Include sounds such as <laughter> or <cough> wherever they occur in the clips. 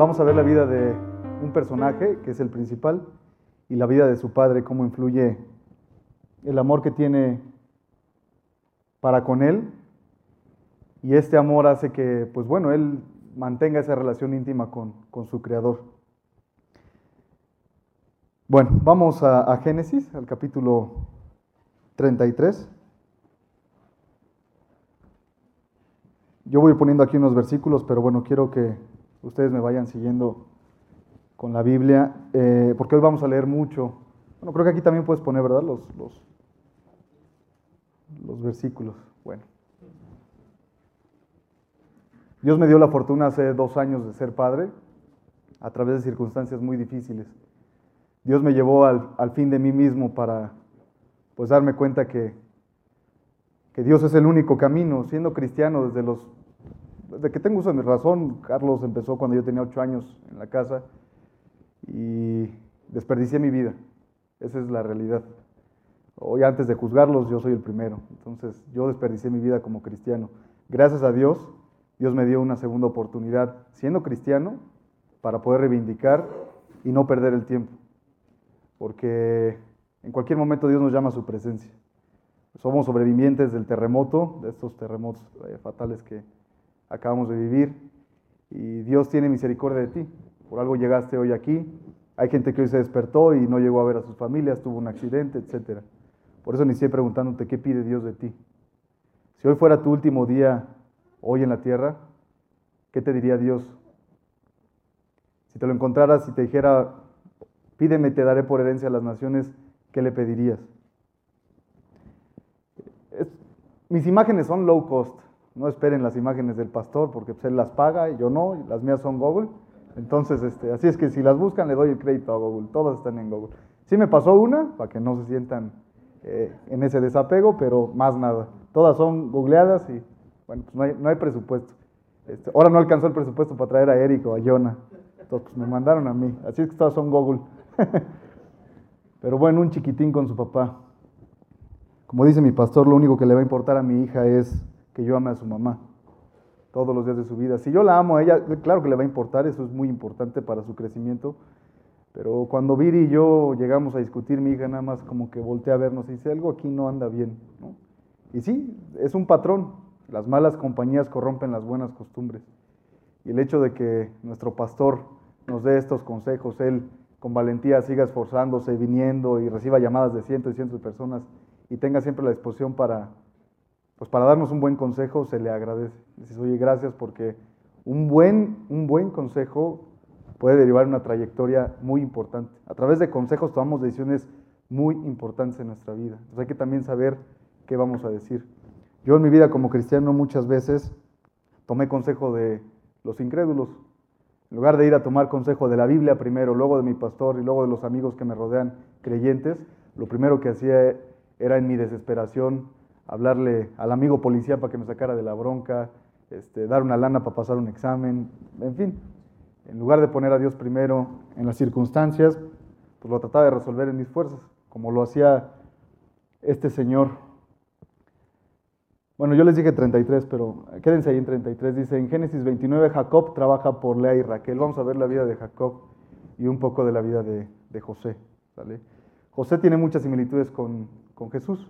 vamos a ver la vida de un personaje, que es el principal, y la vida de su padre, cómo influye el amor que tiene para con él. Y este amor hace que, pues bueno, él mantenga esa relación íntima con, con su creador. Bueno, vamos a, a Génesis, al capítulo 33. Yo voy poniendo aquí unos versículos, pero bueno, quiero que ustedes me vayan siguiendo con la Biblia, eh, porque hoy vamos a leer mucho. Bueno, creo que aquí también puedes poner, ¿verdad? Los, los, los versículos. Bueno. Dios me dio la fortuna hace dos años de ser padre a través de circunstancias muy difíciles. Dios me llevó al, al fin de mí mismo para pues darme cuenta que, que Dios es el único camino. Siendo cristiano desde los desde que tengo uso de razón, Carlos empezó cuando yo tenía ocho años en la casa y desperdicié mi vida. Esa es la realidad. Hoy antes de juzgarlos, yo soy el primero. Entonces, yo desperdicié mi vida como cristiano. Gracias a Dios, Dios me dio una segunda oportunidad, siendo cristiano, para poder reivindicar y no perder el tiempo. Porque en cualquier momento Dios nos llama a su presencia. Somos sobrevivientes del terremoto, de estos terremotos eh, fatales que, acabamos de vivir y Dios tiene misericordia de ti. Por algo llegaste hoy aquí. Hay gente que hoy se despertó y no llegó a ver a sus familias, tuvo un accidente, etc. Por eso inicié preguntándote qué pide Dios de ti. Si hoy fuera tu último día hoy en la tierra, ¿qué te diría Dios? Si te lo encontraras y te dijera, pídeme, te daré por herencia a las naciones, ¿qué le pedirías? mis imágenes son low cost. No esperen las imágenes del pastor porque pues, él las paga y yo no, y las mías son Google. Entonces, este, así es que si las buscan le doy el crédito a Google, todas están en Google. Sí me pasó una, para que no se sientan eh, en ese desapego, pero más nada. Todas son googleadas y bueno, pues no hay, presupuesto. Este, ahora no alcanzó el presupuesto para traer a Eric o a Jonah. Entonces pues, me mandaron a mí. Así es que todas son Google. <laughs> pero bueno, un chiquitín con su papá. Como dice mi pastor, lo único que le va a importar a mi hija es que yo ame a su mamá todos los días de su vida. Si yo la amo a ella, claro que le va a importar, eso es muy importante para su crecimiento. Pero cuando Viri y yo llegamos a discutir, mi hija nada más como que voltea a vernos y dice, algo aquí no anda bien. Y sí, es un patrón. Las malas compañías corrompen las buenas costumbres. Y el hecho de que nuestro pastor nos dé estos consejos, él con valentía siga esforzándose, viniendo y reciba llamadas de cientos y cientos de personas y tenga siempre la disposición para pues para darnos un buen consejo se le agradece. Dices, oye, gracias porque un buen, un buen consejo puede derivar una trayectoria muy importante. A través de consejos tomamos decisiones muy importantes en nuestra vida. Hay que también saber qué vamos a decir. Yo en mi vida como cristiano muchas veces tomé consejo de los incrédulos. En lugar de ir a tomar consejo de la Biblia primero, luego de mi pastor y luego de los amigos que me rodean creyentes, lo primero que hacía era en mi desesperación hablarle al amigo policía para que me sacara de la bronca, este, dar una lana para pasar un examen, en fin. En lugar de poner a Dios primero en las circunstancias, pues lo trataba de resolver en mis fuerzas, como lo hacía este señor. Bueno, yo les dije 33, pero quédense ahí en 33. Dice, en Génesis 29, Jacob trabaja por Lea y Raquel. Vamos a ver la vida de Jacob y un poco de la vida de, José. José tiene muchas similitudes con, con Jesús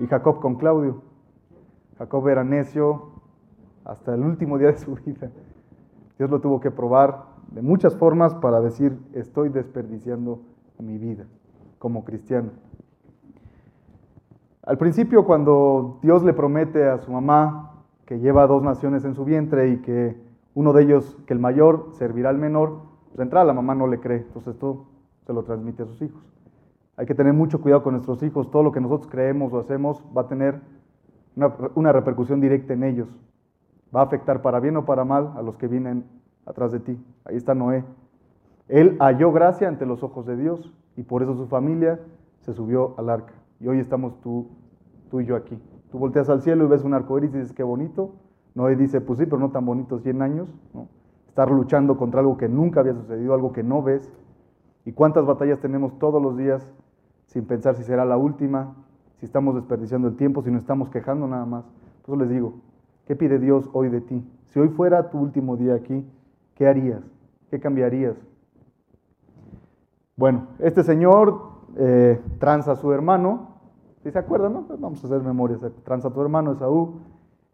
y Jacob con Claudio. Jacob era necio hasta el último día de su vida. Dios lo tuvo que probar de muchas formas para decir, estoy desperdiciando mi vida como cristiano. Al principio, cuando Dios le promete a su mamá que lleva dos naciones en su vientre y que uno de ellos, que el mayor, servirá al menor, pues entrada la mamá no le cree, entonces esto se lo transmite a sus hijos. Hay que tener mucho cuidado con nuestros hijos. Todo lo que nosotros creemos o hacemos va a tener una, repercusión directa en ellos. Va a afectar para bien o para mal a los que vienen atrás de ti. Ahí está Noé. Él halló gracia ante los ojos de Dios y por eso su familia se subió al arca. Y hoy estamos tú, tú y yo aquí. Tú volteas al cielo y ves un arco iris y dices, qué bonito. Noé dice, pues sí, pero no tan bonito, 100 años. Estar luchando contra algo que nunca había sucedido, algo que no ves. ¿Y cuántas batallas tenemos todos los días sin pensar si será la última, si estamos desperdiciando el tiempo, si nos estamos quejando nada más. Por eso les digo, ¿qué pide Dios hoy de ti? Si hoy fuera tu último día aquí, ¿qué harías? ¿Qué cambiarías? Bueno, este señor eh, tranza a su hermano, si se acuerdan, no? Pues vamos a hacer memoria, tranza a tu hermano Esaú,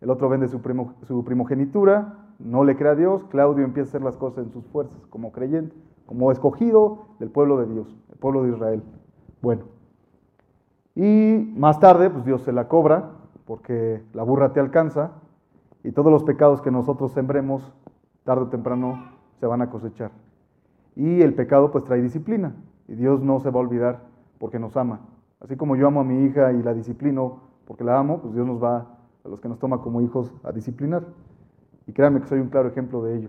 el otro vende su, su primogenitura, no le cree a Dios, Claudio empieza a hacer las cosas en sus fuerzas, como creyente, como escogido del pueblo de Dios, el pueblo de Israel. Bueno, y más tarde, pues Dios se la cobra, porque la burra te alcanza, y todos los pecados que nosotros sembremos, tarde o temprano, se van a cosechar. Y el pecado pues trae disciplina, y Dios no se va a olvidar porque nos ama. Así como yo amo a mi hija y la disciplino porque la amo, pues Dios nos va, a los que nos toma como hijos, a disciplinar. Y créanme que soy un claro ejemplo de ello.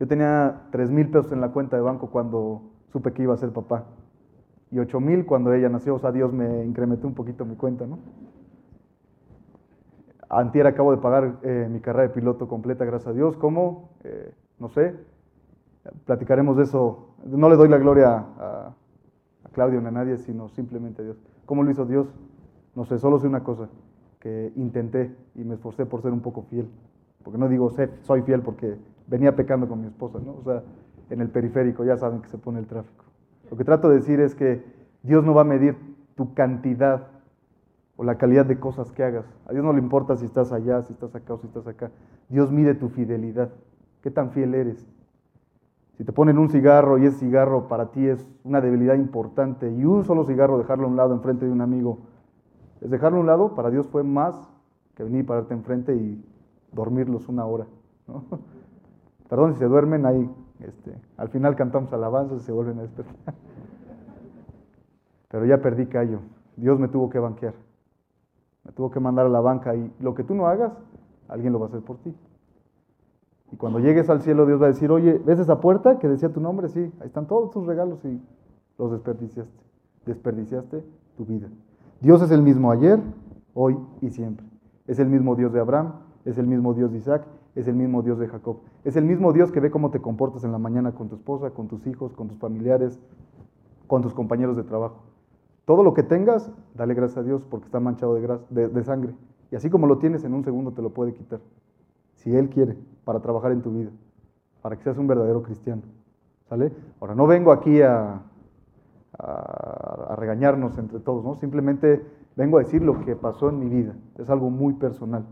Yo tenía 3 mil pesos en la cuenta de banco cuando supe que iba a ser papá. Y 8 mil cuando ella nació. O sea, Dios me incrementó un poquito mi cuenta, ¿no? Antier acabo de pagar eh, mi carrera de piloto completa, gracias a Dios. ¿Cómo? Eh, no sé. Platicaremos de eso. No le doy la gloria a, a Claudio ni a nadie, sino simplemente a Dios. ¿Cómo lo hizo Dios? No sé, solo sé una cosa, que intenté y me esforcé por ser un poco fiel porque no digo soy fiel porque venía pecando con mi esposa, ¿no? O sea, en el periférico ya saben que se pone el tráfico. Lo que trato de decir es que Dios no va a medir tu cantidad o la calidad de cosas que hagas. A Dios no le importa si estás allá, si estás acá o si estás acá. Dios mide tu fidelidad. ¿Qué tan fiel eres? Si te ponen un cigarro y ese cigarro para ti es una debilidad importante y un solo cigarro dejarlo a un lado enfrente de un amigo, es dejarlo a un lado, para Dios fue más que venir y pararte enfrente y dormirlos una hora. <laughs> Perdón, si se duermen ahí, este, al final cantamos alabanzas y se vuelven a despertar. Pero ya perdí callo. Dios me tuvo que banquear. Me tuvo que mandar a la banca y lo que tú no hagas, alguien lo va a hacer por ti. Y cuando llegues al cielo, Dios va a decir, oye, ¿ves esa puerta que decía tu nombre? Sí, ahí están todos tus regalos y los desperdiciaste. Desperdiciaste tu vida. Dios es el mismo ayer, hoy y siempre. Es el mismo Dios de Abraham, es el mismo Dios de Isaac, es el mismo Dios de Jacob. Es el mismo Dios que ve cómo te comportas en la mañana con tu esposa, con tus hijos, con tus familiares, con tus compañeros de trabajo. Todo lo que tengas, dale gracias a Dios porque está manchado de, sangre. Y así como lo tienes, en un segundo te lo puede quitar. Si Él quiere, para trabajar en tu vida, para que seas un verdadero cristiano. ¿Sale? Ahora, no vengo aquí a, a, regañarnos entre todos, ¿no? Simplemente vengo a decir lo que pasó en mi vida. Es algo muy personal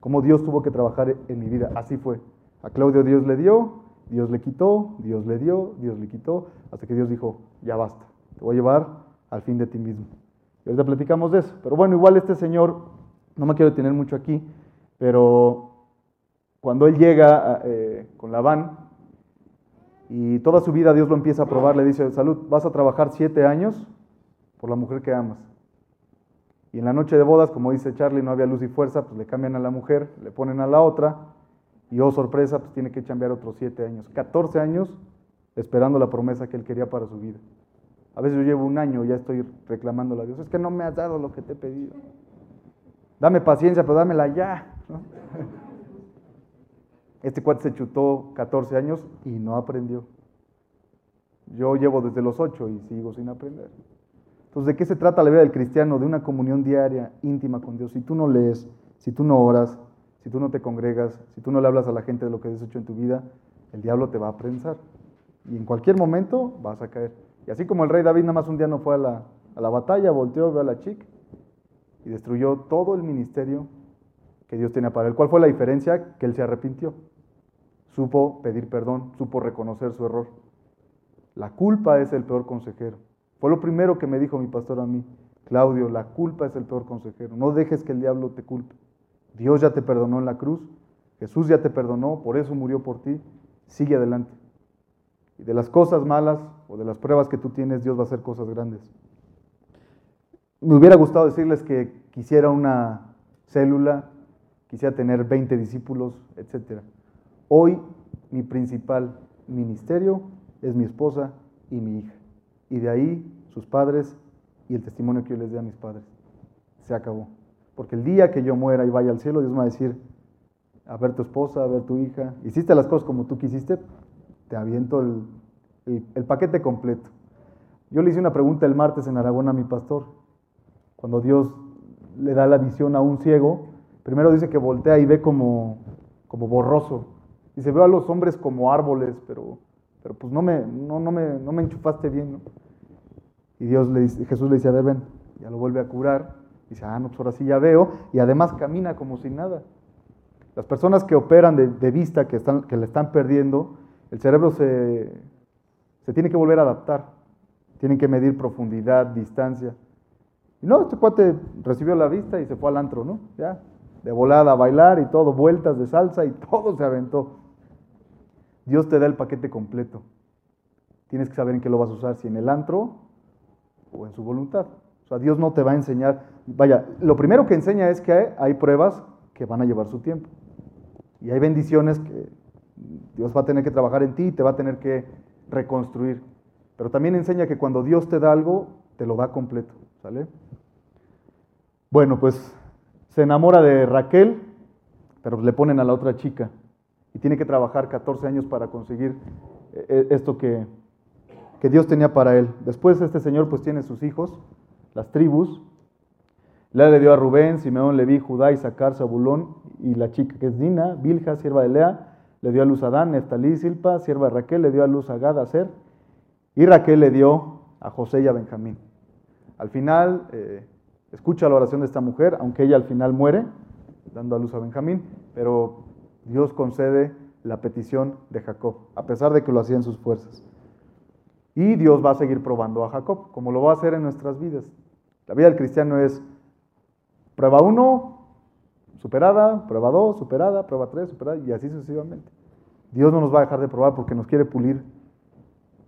cómo Dios tuvo que trabajar en mi vida. Así fue. A Claudio Dios le dio, Dios le quitó, Dios le dio, Dios le quitó, hasta que Dios dijo, ya basta, te voy a llevar al fin de ti mismo. Y ahorita platicamos de eso. Pero bueno, igual este señor, no me quiero detener mucho aquí, pero cuando él llega eh, con Labán y toda su vida Dios lo empieza a probar, le dice, salud, vas a trabajar siete años por la mujer que amas. Y en la noche de bodas, como dice Charlie, no había luz y fuerza, pues le cambian a la mujer, le ponen a la otra, y oh sorpresa, pues tiene que cambiar otros siete años. 14 años esperando la promesa que él quería para su vida. A veces yo llevo un año y ya estoy reclamándole a Dios, es que no me has dado lo que te he pedido. Dame paciencia, pero dámela ya. <laughs> Este cuate se chutó 14 años y no aprendió. Yo llevo desde los 8 y sigo sin aprender. Entonces, ¿de qué se trata la vida del cristiano? De una comunión diaria, íntima con Dios. Si tú no lees, si tú no oras, si tú no te congregas, si tú no le hablas a la gente de lo que has hecho en tu vida, el diablo te va a prensar. Y en cualquier momento vas a caer. Y así como el rey David nada más un día no fue a la, a la batalla, volteó, ve a la chica y destruyó todo el ministerio que Dios tenía para él. ¿Cuál fue la diferencia? Que él se arrepintió. Supo pedir perdón, supo reconocer su error. La culpa es el peor consejero. Fue lo primero que me dijo mi pastor a mí. Claudio, la culpa es el peor consejero. No dejes que el diablo te culpe. Dios ya te perdonó en la cruz. Jesús ya te perdonó, por eso murió por ti. Sigue adelante. Y de las cosas malas o de las pruebas que tú tienes, Dios va a hacer cosas grandes. Me hubiera gustado decirles que quisiera una célula, quisiera tener 20 discípulos, etc. Hoy mi principal ministerio es mi esposa y mi hija y de ahí sus padres y el testimonio que yo les dé a mis padres. Se acabó. Porque el día que yo muera y vaya al cielo, Dios me va a decir, a ver tu esposa, a ver tu hija, hiciste las cosas como tú quisiste, te aviento el, el, paquete completo. Yo le hice una pregunta el martes en Aragón a mi pastor. Cuando Dios le da la visión a un ciego, primero dice que voltea y ve como, como borroso. Dice, veo a los hombres como árboles, pero, pero pues no me, no, no, me, no me enchufaste bien. ¿no? Y Dios le dice, Jesús le dice, a ver, ven, ya lo vuelve a curar. Dice, ah, no, pues ahora sí ya veo. Y además camina como si nada. Las personas que operan de, de vista, que, están, que le están perdiendo, el cerebro se, se tiene que volver a adaptar. Tienen que medir profundidad, distancia. Y no, este cuate recibió la vista y se fue al antro, ¿no? Ya, de volada a bailar y todo, vueltas de salsa y <laughs> todo se aventó. Dios te da el paquete completo. Tienes que saber en qué lo vas a usar, si en el antro o en su voluntad. O sea, Dios no te va a enseñar. Vaya, lo primero que enseña es que hay pruebas que van a llevar su tiempo. Y hay bendiciones que Dios va a tener que trabajar en ti y te va a tener que reconstruir. Pero también enseña que cuando Dios te da algo, te lo da completo. ¿Sale? Bueno, pues se enamora de Raquel, pero le ponen a la otra chica. Y tiene que trabajar 14 años para conseguir eh, eh, esto que, que Dios tenía para él. Después este señor pues tiene sus hijos, las tribus. Lea le dio a Rubén, Simeón, Leví, Judá, Isaacar, Zabulón y la chica que es Dina, Bilja, sierva de Lea, le dio a luz a Adán, Neftalí, Silpa, sierva de Raquel, le dio a luz a Gad, a Ser, y Raquel le dio a José y a Benjamín. Al final, eh, escucha la oración de esta mujer, aunque ella al final muere, dando a luz a Benjamín, pero Dios concede la petición de Jacob, a pesar de que lo hacía en sus fuerzas. Y Dios va a seguir probando a Jacob, como lo va a hacer en nuestras vidas. La vida del cristiano es prueba 1, superada, prueba 2, superada, prueba 3, superada, y así sucesivamente. Dios no nos va a dejar de probar porque nos quiere pulir,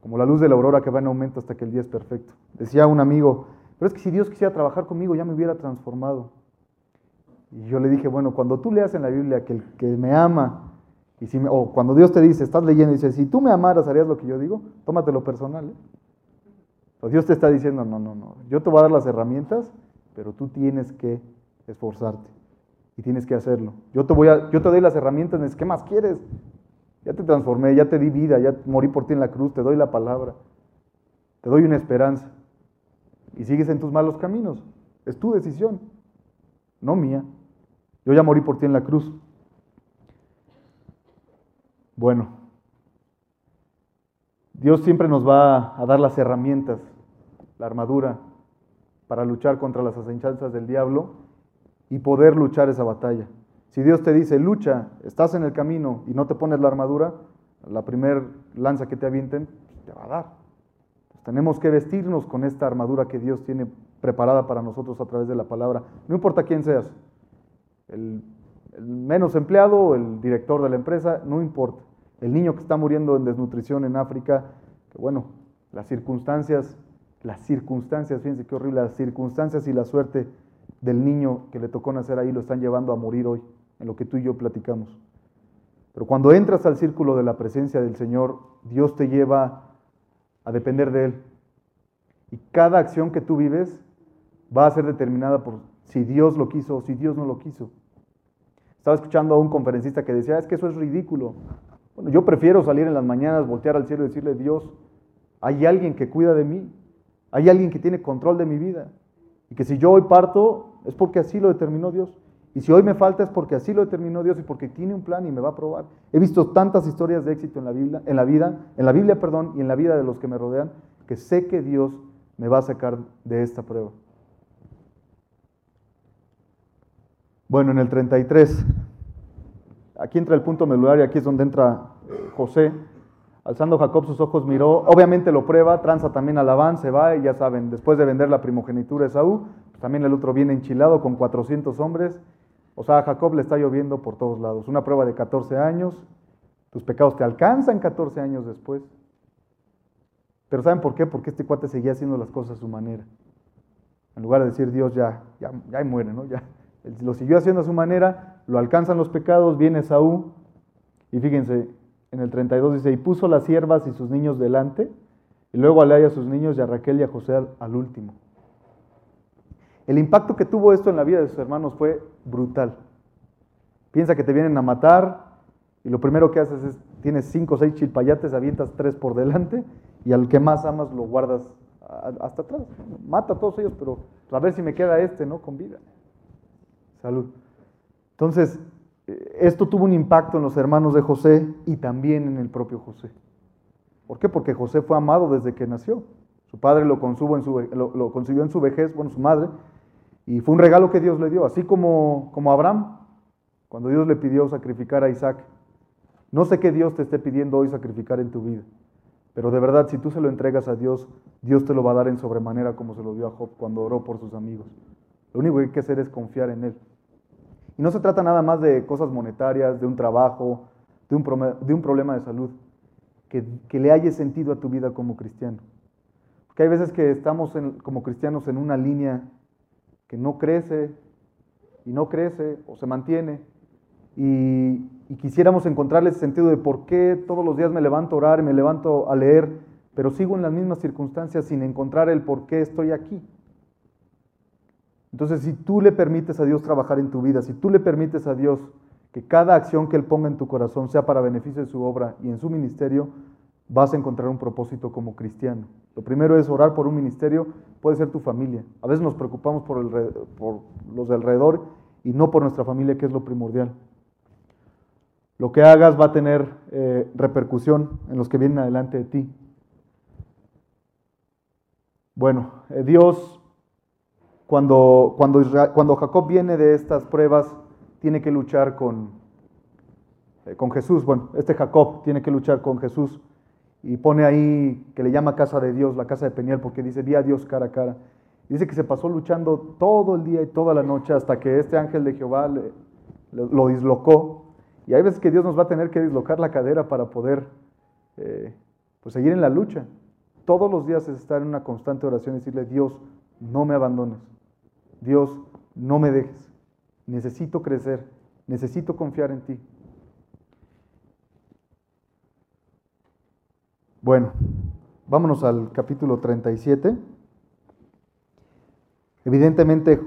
como la luz de la aurora que va en aumento hasta que el día es perfecto. Decía un amigo, pero es que si Dios quisiera trabajar conmigo ya me hubiera transformado. Y yo le dije, bueno, cuando tú leas en la Biblia que el que me ama, y si o cuando Dios te dice, estás leyendo y dice, si tú me amaras, harías lo que yo digo, tómatelo personal. ¿eh? Dios te está diciendo, no, no, no, yo te voy a dar las herramientas, pero tú tienes que esforzarte y tienes que hacerlo. Yo te, voy a, yo te doy las herramientas, ¿qué más quieres? Ya te transformé, ya te di vida, ya morí por ti en la cruz, te doy la palabra, te doy una esperanza. Y sigues en tus malos caminos. Es tu decisión, no mía. Yo ya morí por ti en la cruz. Bueno, Dios siempre nos va a dar las herramientas, la armadura, para luchar contra las asechanzas del diablo y poder luchar esa batalla. Si Dios te dice, lucha, estás en el camino y no te pones la armadura, la primer lanza que te avienten, te va a dar. tenemos que vestirnos con esta armadura que Dios tiene preparada para nosotros a través de la palabra. No importa quién seas, el, menos empleado, el director de la empresa, no importa. El niño que está muriendo en desnutrición en África, que bueno, las circunstancias, las circunstancias, fíjense qué horrible, las circunstancias y la suerte del niño que le tocó nacer ahí lo están llevando a morir hoy, en lo que tú y yo platicamos. Pero cuando entras al círculo de la presencia del Señor, Dios te lleva a depender de Él. Y cada acción que tú vives va a ser determinada por si Dios lo quiso o si Dios no lo quiso. Estaba escuchando a un conferencista que decía, es que eso es ridículo. Bueno, yo prefiero salir en las mañanas, voltear al cielo y decirle, Dios, hay alguien que cuida de mí, hay alguien que tiene control de mi vida. Y que si yo hoy parto, es porque así lo determinó Dios. Y si hoy me falta es porque así lo determinó Dios y porque tiene un plan y me va a probar. He visto tantas historias de éxito en la Biblia, en la vida, en la Biblia, perdón, y en la vida de los que me rodean, que sé que Dios me va a sacar de esta prueba. Bueno, en el 33, aquí entra el punto medular y aquí es donde entra José. Alzando Jacob sus ojos miró, obviamente lo prueba, tranza también a Labán, se va y ya saben, después de vender la primogenitura de Saúl, también el otro viene enchilado con 400 hombres. O sea, a Jacob le está lloviendo por todos lados. Una prueba de 14 años. Tus pecados te alcanzan 14 años después. Pero ¿saben por qué? Porque este cuate seguía haciendo las cosas a su manera. En lugar de decir Dios ya, ya, ya muere, ¿no? Ya, lo siguió haciendo a su manera, lo alcanzan los pecados, viene Saúl. Y fíjense, en el 32 dice, y puso las siervas y sus niños delante, y luego a y a sus niños y a Raquel y a José al último. El impacto que tuvo esto en la vida de sus hermanos fue brutal. Piensa que te vienen a matar y lo primero que haces es, tienes cinco o seis chilpayates, avientas tres por delante y al que más amas lo guardas hasta atrás. Mata a todos ellos, pero a ver si me queda este, ¿no? Con vida. Salud. Entonces, eh, esto tuvo un impacto en los hermanos de José y también en el propio José. ¿Por qué? Porque José fue amado desde que nació. Su padre lo, concibió en su, lo, concibió en su vejez, bueno, su madre, y fue un regalo que Dios le dio, así como, como Abraham, cuando Dios le pidió sacrificar a Isaac. No sé qué Dios te esté pidiendo hoy sacrificar en tu vida, pero de verdad, si tú se lo entregas a Dios, Dios te lo va a dar en sobremanera como se lo dio a Job cuando oró por sus amigos. Lo único que hay que hacer es confiar en Él. Y no se trata nada más de cosas monetarias, de un trabajo, de un, problema de salud, que, le haya sentido a tu vida como cristiano. Porque hay veces que estamos como cristianos en una línea que no crece y no crece o se mantiene y, y quisiéramos encontrarle ese sentido de por qué todos los días me levanto a orar y me levanto a leer, pero sigo en las mismas circunstancias sin encontrar el por qué estoy aquí. Entonces, si tú le permites a Dios trabajar en tu vida, si tú le permites a Dios que cada acción que Él ponga en tu corazón sea para beneficio de su obra y en su ministerio, vas a encontrar un propósito como cristiano. Lo primero es orar por un ministerio, puede ser tu familia. A veces nos preocupamos por, los de alrededor y no por nuestra familia, que es lo primordial. Lo que hagas va a tener eh, repercusión en los que vienen adelante de ti. Bueno, eh, Dios cuando, cuando, cuando Jacob viene de estas pruebas, tiene que luchar con, eh, con Jesús. Bueno, este Jacob tiene que luchar con Jesús y pone ahí que le llama casa de Dios, la casa de Peniel, porque dice, vi a Dios cara a cara. Dice que se pasó luchando todo el día y toda la noche hasta que este ángel de Jehová lo dislocó. Y hay veces que Dios nos va a tener que dislocar la cadera para poder eh, pues seguir en la lucha. Todos los días es estar en una constante oración y decirle, Dios, no me abandones. Dios, no me dejes. Necesito crecer, necesito confiar en ti. Bueno, vámonos al capítulo 37. Evidentemente,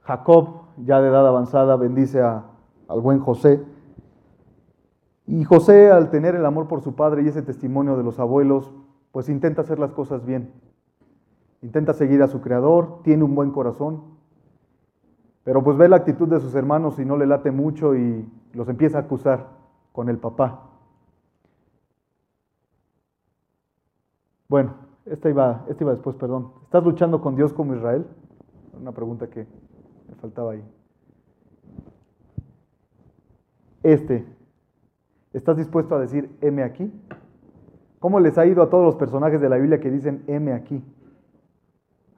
Jacob, ya de edad avanzada, bendice al buen José. Y José, al tener el amor por su padre y ese testimonio de los abuelos, pues intenta hacer las cosas bien intenta seguir a su creador, tiene un buen corazón, pero pues ve la actitud de sus hermanos y no le late mucho y los empieza a acusar con el papá. Bueno, esta iba, esta iba después, perdón. ¿Estás luchando con Dios como Israel? Una pregunta que me faltaba ahí. Este, ¿estás dispuesto a decir M aquí? ¿Cómo les ha ido a todos los personajes de la Biblia que dicen M aquí?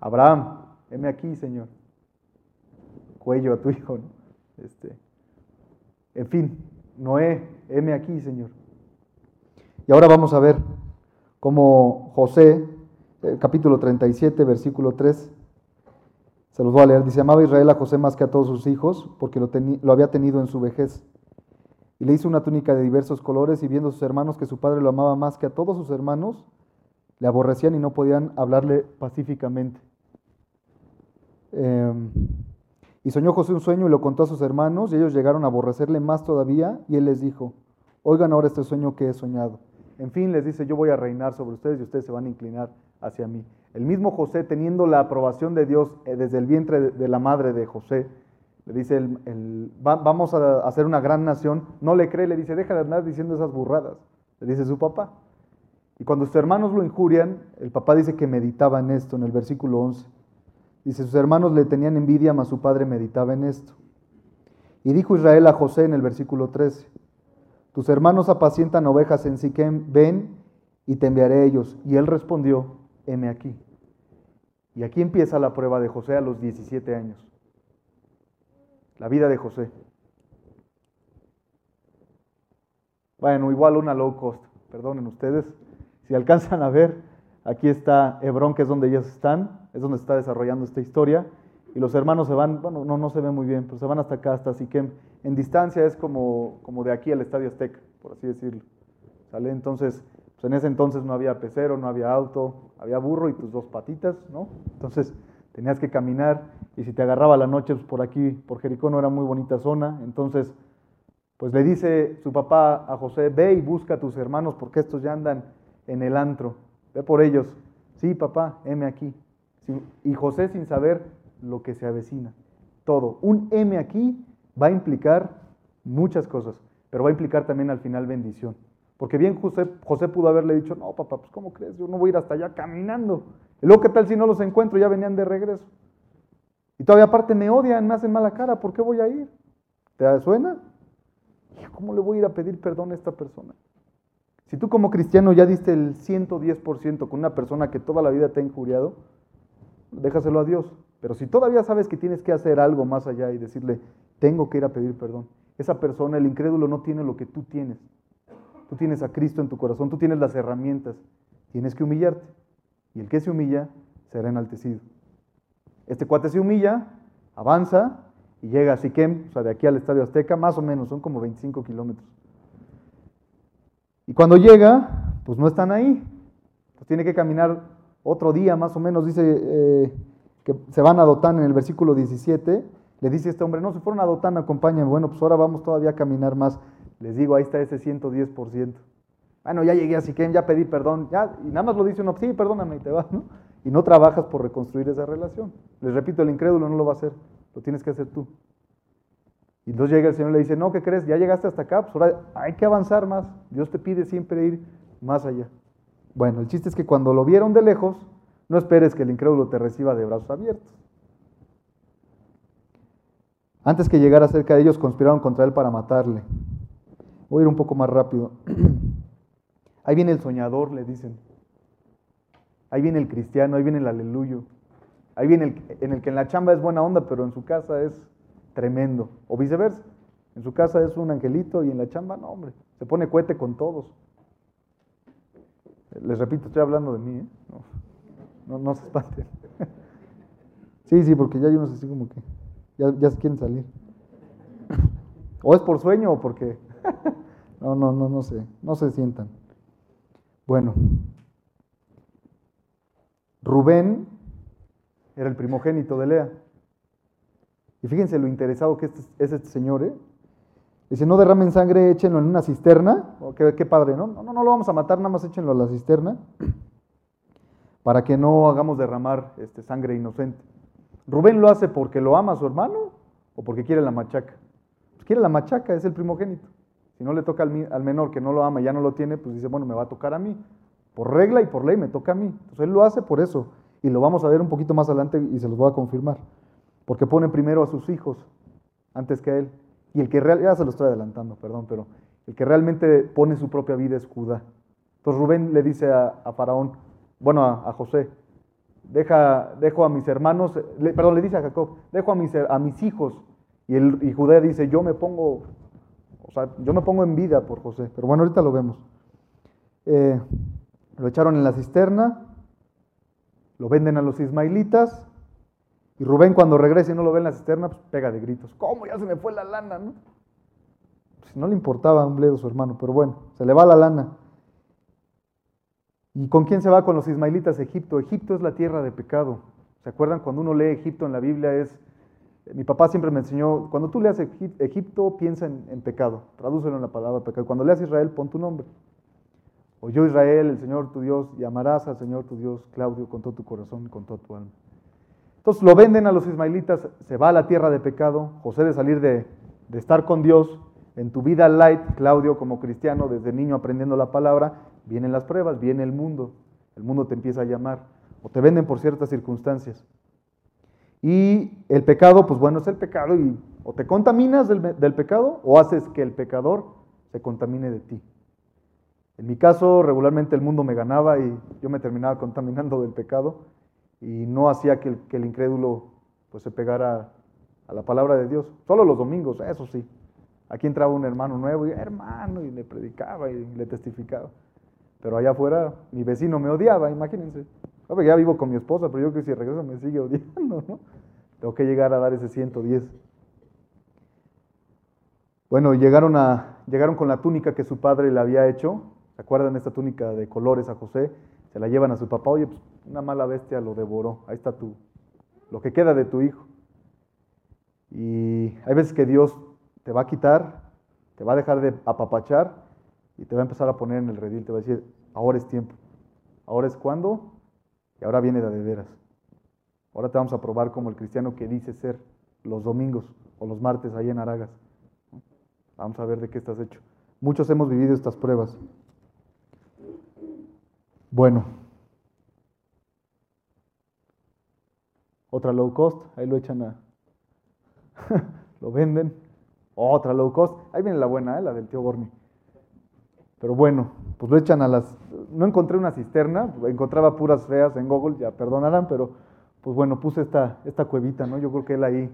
Abraham, heme aquí, Señor. Cuello a tu hijo. Este, en fin, Noé, heme aquí, Señor. Y ahora vamos a ver cómo José, eh, capítulo 37, versículo 3, se los voy a leer. Dice, amaba Israel a José más que a todos sus hijos, porque lo, lo había tenido en su vejez. Y le hizo una túnica de diversos colores, y viendo a sus hermanos que su padre lo amaba más que a todos sus hermanos, le aborrecían y no podían hablarle pacíficamente. Em, y soñó José un sueño y lo contó a sus hermanos y ellos llegaron a aborrecerle más todavía y él les dijo, oigan ahora este sueño que he soñado. En fin, les dice, yo voy a reinar sobre ustedes y ustedes se van a inclinar hacia mí. El mismo José, teniendo la aprobación de Dios eh, desde el vientre de la madre de José, le dice, el, vamos a hacer una gran nación, no le cree, le dice, deja de andar diciendo esas burradas, le dice su papá. Y cuando sus hermanos lo injurian, el papá dice que meditaba en esto, en el versículo 11. Dice, sus hermanos le tenían envidia, mas su padre meditaba en esto. Y dijo Israel a José en el versículo 13, tus hermanos apacientan ovejas en Siquem, ven y te enviaré ellos. Y él respondió, heme aquí. Y aquí empieza la prueba de José a los 17 años. La vida de José. Bueno, igual una low cost, perdonen ustedes. Si alcanzan a ver, aquí está Hebrón, que es donde ellos están es donde se está desarrollando esta historia. Y los hermanos se van, bueno, no, no se ve muy bien, pero se van hasta acá, hasta Siquem. En distancia es como, como de aquí al Estadio Azteca, por así decirlo. ¿Sale? Entonces, pues en ese entonces no había pecero, no había auto, había burro y tus dos patitas, ¿no? Entonces tenías que caminar y si te agarraba la noche, pues por aquí, por Jericó no era muy bonita zona. Entonces, pues le dice su papá a José, ve y busca a tus hermanos porque estos ya andan en el antro, ve por ellos. Sí, papá, heme aquí y José sin saber lo que se avecina. todo. Un M aquí va a implicar muchas cosas, pero va a implicar también al final bendición. Porque bien José, José pudo haberle dicho, no, papá, pues ¿cómo crees? Yo no voy a ir hasta allá caminando. Y luego, ¿qué tal si no los encuentro? Ya venían de regreso. Y todavía aparte me odian, me hacen mala cara, ¿por qué voy a ir? ¿Te suena? ¿Cómo le voy a ir a pedir perdón a esta persona? Si tú como cristiano ya diste el 110% con una persona que toda la vida te ha injuriado, déjaselo a Dios. Pero si todavía sabes que tienes que hacer algo más allá y decirle, tengo que ir a pedir perdón, esa persona, el incrédulo, no tiene lo que tú tienes. Tú tienes a Cristo en tu corazón, tú tienes las herramientas, tienes que humillarte. Y el que se humilla será enaltecido. Este cuate se humilla, avanza y llega a Siquem, o sea, de aquí al Estadio Azteca, más o menos, son como 25 kilómetros. Y cuando llega, pues no están ahí. Pues tiene que caminar otro día más o menos, dice eh, que se van a Dotán en el versículo 17. Le dice este hombre, no, se fueron a Dotán, acompáñenme. Bueno, pues ahora vamos todavía a caminar más. Les digo, ahí está ese 110%. Bueno, ya llegué a Siquem, ya pedí perdón, ya, y nada más lo dice uno, sí, perdóname y te vas, ¿no? Y no trabajas por reconstruir esa relación. Les repito, el incrédulo no lo va a hacer, lo tienes que hacer tú. Y entonces llega el Señor y le dice, no, ¿qué crees? Ya llegaste hasta acá, pues ahora hay que avanzar más. Dios te pide siempre ir más allá. Bueno, el chiste es que cuando lo vieron de lejos, no esperes que el incrédulo te reciba de brazos abiertos. Antes que llegara cerca de ellos, conspiraron contra él para matarle. Voy a ir un poco más rápido. <clears throat> Ahí viene el soñador, le dicen. Ahí viene el cristiano, ahí viene el aleluyo. Ahí viene el en el que en la chamba es buena onda, pero en su casa es tremendo. O viceversa. En su casa es un angelito y en la chamba, no, hombre. Se pone cohete con todos. Les repito, estoy hablando de mí, ¿eh? No, no, se espanten. <laughs> Sí, sí, porque ya hay unos así como que ya, ya quieren salir. <laughs> O es por sueño o porque... <laughs> No, no, no, no sé. No se sientan. Bueno, Rubén era el primogénito de Lea. Y fíjense lo interesado que este es este señor, ¿eh? Dice, no derramen sangre, échenlo en una cisterna. Oh, qué, padre, ¿no? ¿no? No, no lo vamos a matar, nada más échenlo a la cisterna. <clears throat> Para que no hagamos derramar este, sangre inocente. Rubén lo hace porque lo ama a su hermano o porque quiere la machaca. Pues quiere la machaca, es el primogénito. Si no le toca al, menor que no lo ama y ya no lo tiene, pues dice, bueno, me va a tocar a mí. Por regla y por ley me toca a mí. Entonces él lo hace por eso. Y lo vamos a ver un poquito más adelante y se los voy a confirmar. Porque pone primero a sus hijos antes que a él. Y el que realmente, ya se lo estoy adelantando, perdón, pero el que realmente pone su propia vida es Judá. Entonces Rubén le dice a, Faraón, bueno, a, José, deja, dejo a mis hermanos, perdón, le dice a Jacob, dejo a mis, a mis hijos. Y, el, Judá dice, yo me pongo o sea, yo me pongo en vida por José, pero bueno, ahorita lo vemos. Eh, lo echaron en la cisterna, lo venden a los ismaelitas, y Rubén cuando regresa y no lo ve en la cisterna, pues pega de gritos. ¿Cómo? Ya se me fue la lana, ¿no? Pues no le importaba un bledo su hermano, pero bueno, se le va la lana. ¿Y con quién se va con los ismaelitas Egipto? Egipto es la tierra de pecado. ¿Se acuerdan cuando uno lee Egipto en la Biblia es mi papá siempre me enseñó, cuando tú leas Egipto, piensa en, pecado, tradúcelo en la palabra pecado. Cuando leas Israel, pon tu nombre. O yo Israel, el Señor tu Dios, y amarás al Señor tu Dios, Claudio, con todo tu corazón y con toda tu alma. Entonces lo venden a los ismaelitas, se va a la tierra de pecado, José de salir de, estar con Dios, en tu vida light, Claudio como cristiano, desde niño aprendiendo la palabra, vienen las pruebas, viene el mundo, el mundo te empieza a llamar, o te venden por ciertas circunstancias. Y el pecado, pues bueno, es el pecado y o te contaminas del, pecado o haces que el pecador se contamine de ti. En mi caso, regularmente el mundo me ganaba y yo me terminaba contaminando del pecado y no hacía que el, incrédulo pues, se pegara a la palabra de Dios. Solo los domingos, eso sí. Aquí entraba un hermano nuevo y hermano y le predicaba y le testificaba. Pero allá afuera mi vecino me odiaba, imagínense. Ya vivo con mi esposa, pero yo creo que si regreso me sigue odiando, ¿no? Tengo que llegar a dar ese 110. Bueno, llegaron, a, llegaron con la túnica que su padre le había hecho. ¿Se acuerdan esta túnica de colores a José? Se la llevan a su papá. Oye, pues una mala bestia lo devoró. Ahí está tu, lo que queda de tu hijo. Y hay veces que Dios te va a quitar, te va a dejar de apapachar y te va a empezar a poner en el redil. Te va a decir, ahora es tiempo. Ahora es cuando y ahora viene de veras. Ahora te vamos a probar como el cristiano que dice ser, los domingos o los martes ahí en Aragas. Vamos a ver de qué estás hecho. Muchos hemos vivido estas pruebas. Bueno. Otra low cost, ahí lo echan a... <laughs> lo venden. Otra low cost, ahí viene la buena, ¿eh? la del tío Borni. Pero bueno, pues lo echan a las... No encontré una cisterna, encontraba puras feas en Google, ya perdonarán, pero pues bueno, puse esta, esta cuevita, ¿no? Yo creo que él ahí...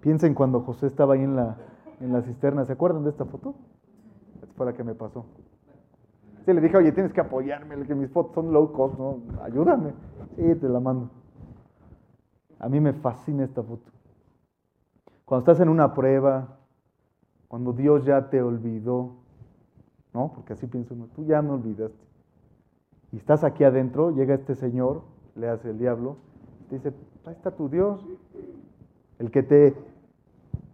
Piensen cuando José estaba ahí en la, en la cisterna, ¿se acuerdan de esta foto? Es para que me pasó. Le dije, oye, tienes que apoyarme, que mis fotos son low cost, ¿no? Ayúdame. Sí, te la mando. A mí me fascina esta foto. Cuando estás en una prueba, cuando Dios ya te olvidó, ¿no? Porque así pienso uno, tú ya me olvidaste. Y estás aquí adentro, llega este señor, le hace el diablo, te dice, ahí está tu Dios, el que te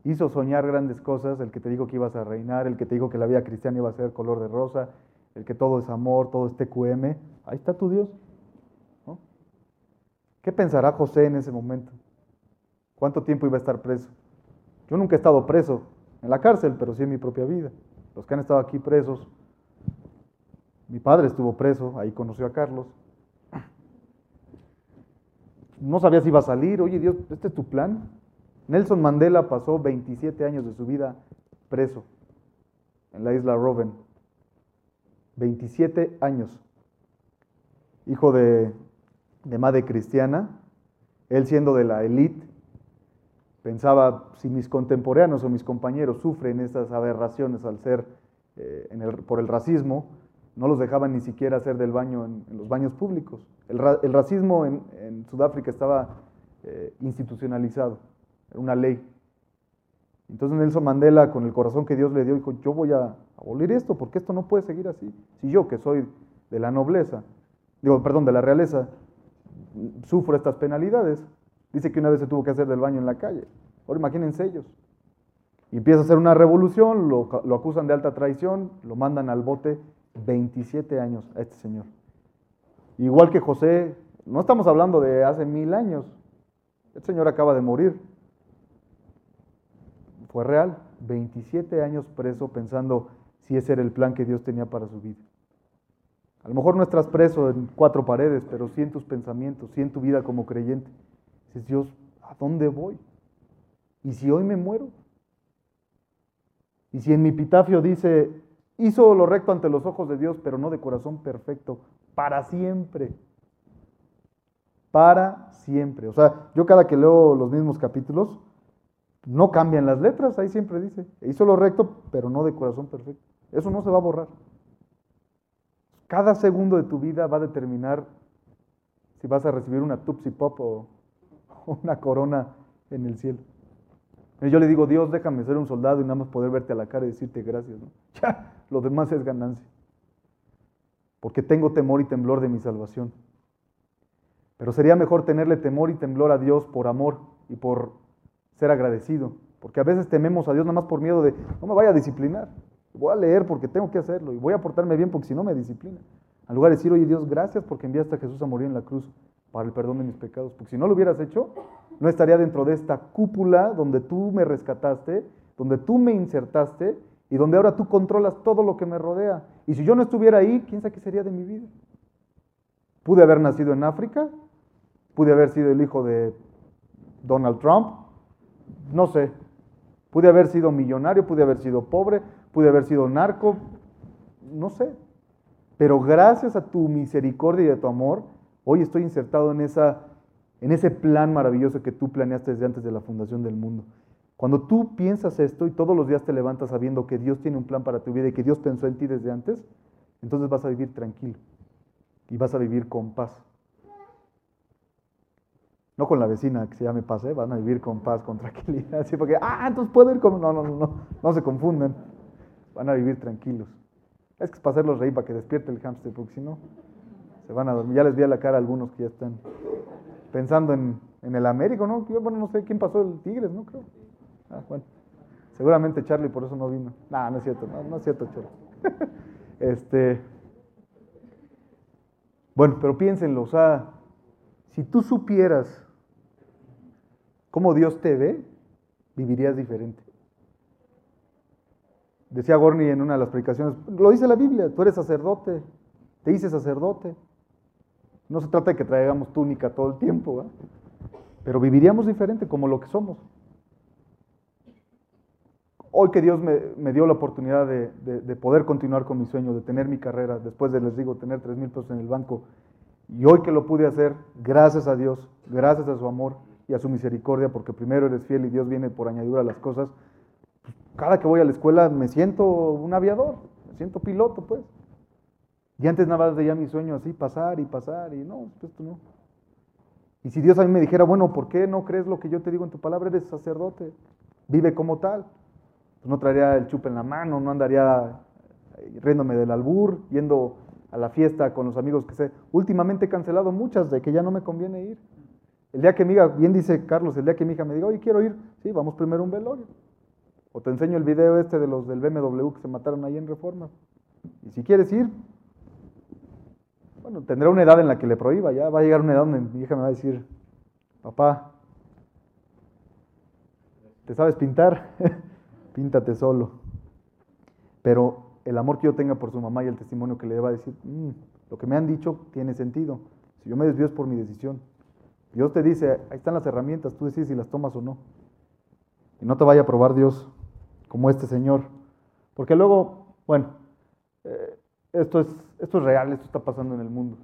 hizo soñar grandes cosas, el que te dijo que ibas a reinar, el que te dijo que la vida cristiana iba a ser color de rosa, el que todo es amor, todo es TQM, ahí está tu Dios. ¿Qué pensará José en ese momento? ¿Cuánto tiempo iba a estar preso? Yo nunca he estado preso en la cárcel, pero sí en mi propia vida. Los que han estado aquí presos, mi padre estuvo preso, ahí conoció a Carlos. No sabía si iba a salir, oye Dios, ¿este es tu plan? Nelson Mandela pasó 27 años de su vida preso en la isla Robben. 27 años. Hijo de, madre cristiana, él siendo de la élite, pensaba, si mis contemporáneos o mis compañeros sufren estas aberraciones al ser eh, por el racismo, no los dejaban ni siquiera hacer del baño en, los baños públicos. El, racismo en, Sudáfrica estaba eh, institucionalizado, era una ley. Entonces Nelson Mandela, con el corazón que Dios le dio, dijo, yo voy a abolir esto, porque esto no puede seguir así. Si yo, que soy de la nobleza, digo, perdón, de la realeza, sufro estas penalidades, dice que una vez se tuvo que hacer del baño en la calle. Ahora imagínense ellos. Y empieza a hacer una revolución, lo, lo acusan de alta traición, lo mandan al bote 27 años a este señor. Igual que José, no estamos hablando de hace mil años, este señor acaba de morir fue real. 27 años preso pensando si ese era el plan que Dios tenía para su vida. A lo mejor no estás preso en cuatro paredes, pero sí en tus pensamientos, sí en tu vida como creyente. Dices, Dios, ¿a dónde voy? ¿Y si hoy me muero? Y si en mi epitafio dice, hizo lo recto ante los ojos de Dios, pero no de corazón perfecto, para siempre. Para siempre. O sea, yo cada que leo los mismos capítulos, no cambian las letras, ahí siempre dice. Hizo lo recto, pero no de corazón perfecto. Eso no se va a borrar. Cada segundo de tu vida va a determinar si vas a recibir una Tupsi Pop o <laughs> una corona en el cielo. Yo le digo, Dios, déjame ser un soldado y nada más poder verte a la cara y decirte gracias. <laughs> Ya, lo demás es ganancia. Porque tengo temor y temblor de mi salvación. Pero sería mejor tenerle temor y temblor a Dios por amor y por ser agradecido. Porque a veces tememos a Dios nada más por miedo de, no me vaya a disciplinar. Voy a leer porque tengo que hacerlo y voy a portarme bien porque si no me disciplina. Al lugar de decir, oye Dios, gracias porque enviaste a Jesús a morir en la cruz para el perdón de mis pecados. Porque si no lo hubieras hecho, no estaría dentro de esta cúpula donde tú me rescataste, donde tú me insertaste y donde ahora tú controlas todo lo que me rodea. Y si yo no estuviera ahí, ¿quién sabe qué sería de mi vida? Pude haber nacido en África, pude haber sido el hijo de Donald Trump, no sé, pude haber sido millonario, pude haber sido pobre, pude haber sido narco, no sé. Pero gracias a tu misericordia y a tu amor, hoy estoy insertado en, esa, en ese plan maravilloso que tú planeaste desde antes de la fundación del mundo. Cuando tú piensas esto y todos los días te levantas sabiendo que Dios tiene un plan para tu vida y que Dios pensó en ti desde antes, entonces vas a vivir tranquilo y vas a vivir con paz. No con la vecina que se llame paz, ¿eh? van a vivir con paz, con tranquilidad. <laughs> Así porque, ah, entonces puedo ir con... No, no, no, no, no se confunden. Van a vivir tranquilos. Es que es para hacerlos reír, para que despierte el hámster, porque si no, se van a dormir. Ya les vi a la cara a algunos que ya están pensando en, en el Américo, ¿no? Bueno, no sé quién pasó el Tigres, ¿no? Creo. Ah, bueno. Seguramente Charlie por eso no vino. No, no es cierto, no, no es cierto, Charlie. <laughs> este. Bueno, pero piénsenlo, o sea, si tú supieras cómo Dios te ve, vivirías diferente. Decía Gorny en una de las predicaciones, lo dice la Biblia, tú eres sacerdote, te dice sacerdote. No se trata de que traigamos túnica todo el tiempo, pero viviríamos diferente como lo que somos. Hoy que Dios me, dio la oportunidad de, de, poder continuar con mi sueño, de tener mi carrera, después de, les digo, tener tres mil pesos en el banco, y hoy que lo pude hacer, gracias a Dios, gracias a su amor a su misericordia, porque primero eres fiel y Dios viene por añadidura a las cosas, pues, cada que voy a la escuela me siento un aviador, me siento piloto, pues. Y antes nada más veía mi sueño así, pasar y pasar, y no, pues, esto no. Y si Dios a mí me dijera, bueno, ¿por qué no crees lo que yo te digo en tu palabra? Eres sacerdote, vive como tal. Pues no traería el chupe en la mano, no andaría riéndome del albur, yendo a la fiesta con los amigos que sé. Últimamente he cancelado muchas de que ya no me conviene ir. El día que mi hija, bien dice Carlos, el día que mi hija me diga, oye, quiero ir, sí, vamos primero a un velorio. O te enseño el video este de los del BMW que se mataron ahí en Reforma. Y si quieres ir, bueno, tendrá una edad en la que le prohíba, ya va a llegar una edad donde mi hija me va a decir, papá, ¿te sabes pintar? <laughs> Píntate solo. Pero el amor que yo tenga por su mamá y el testimonio que le va a decir, mm, lo que me han dicho tiene sentido. Si yo me desvío es por mi decisión. Dios te dice, ahí están las herramientas, tú decides si las tomas o no. Y no te vaya a probar Dios como este Señor. Porque luego, bueno, eh, esto, es, esto es real, esto está pasando en el mundo.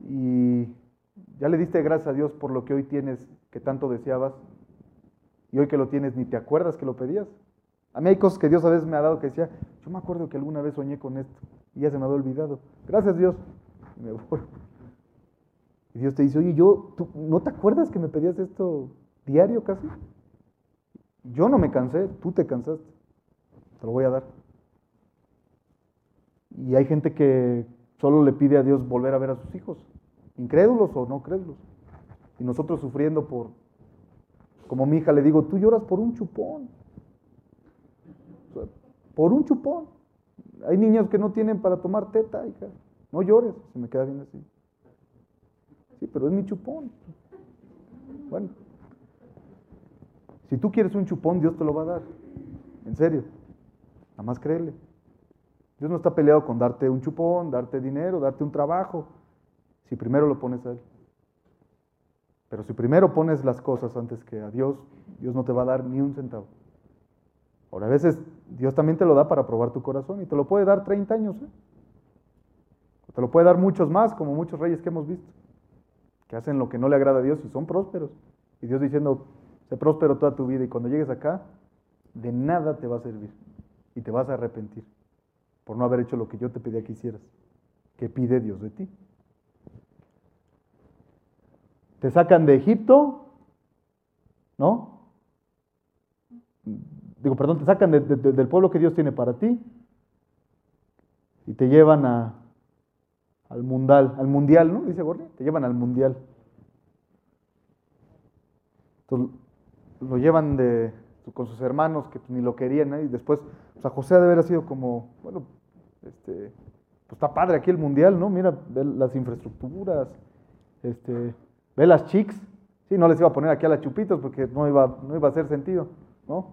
Y ya le diste gracias a Dios por lo que hoy tienes, que tanto deseabas, y hoy que lo tienes ni te acuerdas que lo pedías. A mí hay cosas que Dios a veces me ha dado que decía, yo me acuerdo que alguna vez soñé con esto y ya se me había olvidado. Gracias Dios. Y me voy. Y Dios te dice, oye, yo, ¿tú, ¿no te acuerdas que me pedías esto diario casi? Yo no me cansé, tú te cansaste. Te lo voy a dar. Y hay gente que solo le pide a Dios volver a ver a sus hijos, incrédulos o no crédulos. Y nosotros sufriendo por, como mi hija le digo, tú lloras por un chupón por un chupón. Hay niños que no tienen para tomar teta, hija. No llores, se me queda bien así. Pero es mi chupón. Bueno, si tú quieres un chupón, Dios te lo va a dar. En serio. Nada más créele. Dios no está peleado con darte un chupón, darte dinero, darte un trabajo. Si primero lo pones a Él. Pero si primero pones las cosas antes que a Dios, Dios no te va a dar ni un centavo. Ahora, a veces Dios también te lo da para probar tu corazón y te lo puede dar 30 años. ¿eh? Te lo puede dar muchos más, como muchos reyes que hemos visto, hacen lo que no le agrada a Dios y son prósperos. Y Dios diciendo, sé próspero toda tu vida y cuando llegues acá, de nada te va a servir y te vas a arrepentir por no haber hecho lo que yo te pedía que hicieras. que pide Dios de ti? Te sacan de Egipto, ¿no? digo, perdón, te sacan del pueblo que Dios tiene para ti y te llevan a, al mundial, al mundial, ¿no? Dice Gordy, te llevan al mundial. Entonces, lo llevan de, con sus hermanos que ni lo querían, ¿eh? y después, pues a José debe haber sido como, bueno, este, pues está padre aquí el mundial, ¿no? Mira, ve las infraestructuras, este, ve las chicks, sí, no les iba a poner aquí a las chupitos porque no iba, no iba a hacer sentido, ¿no?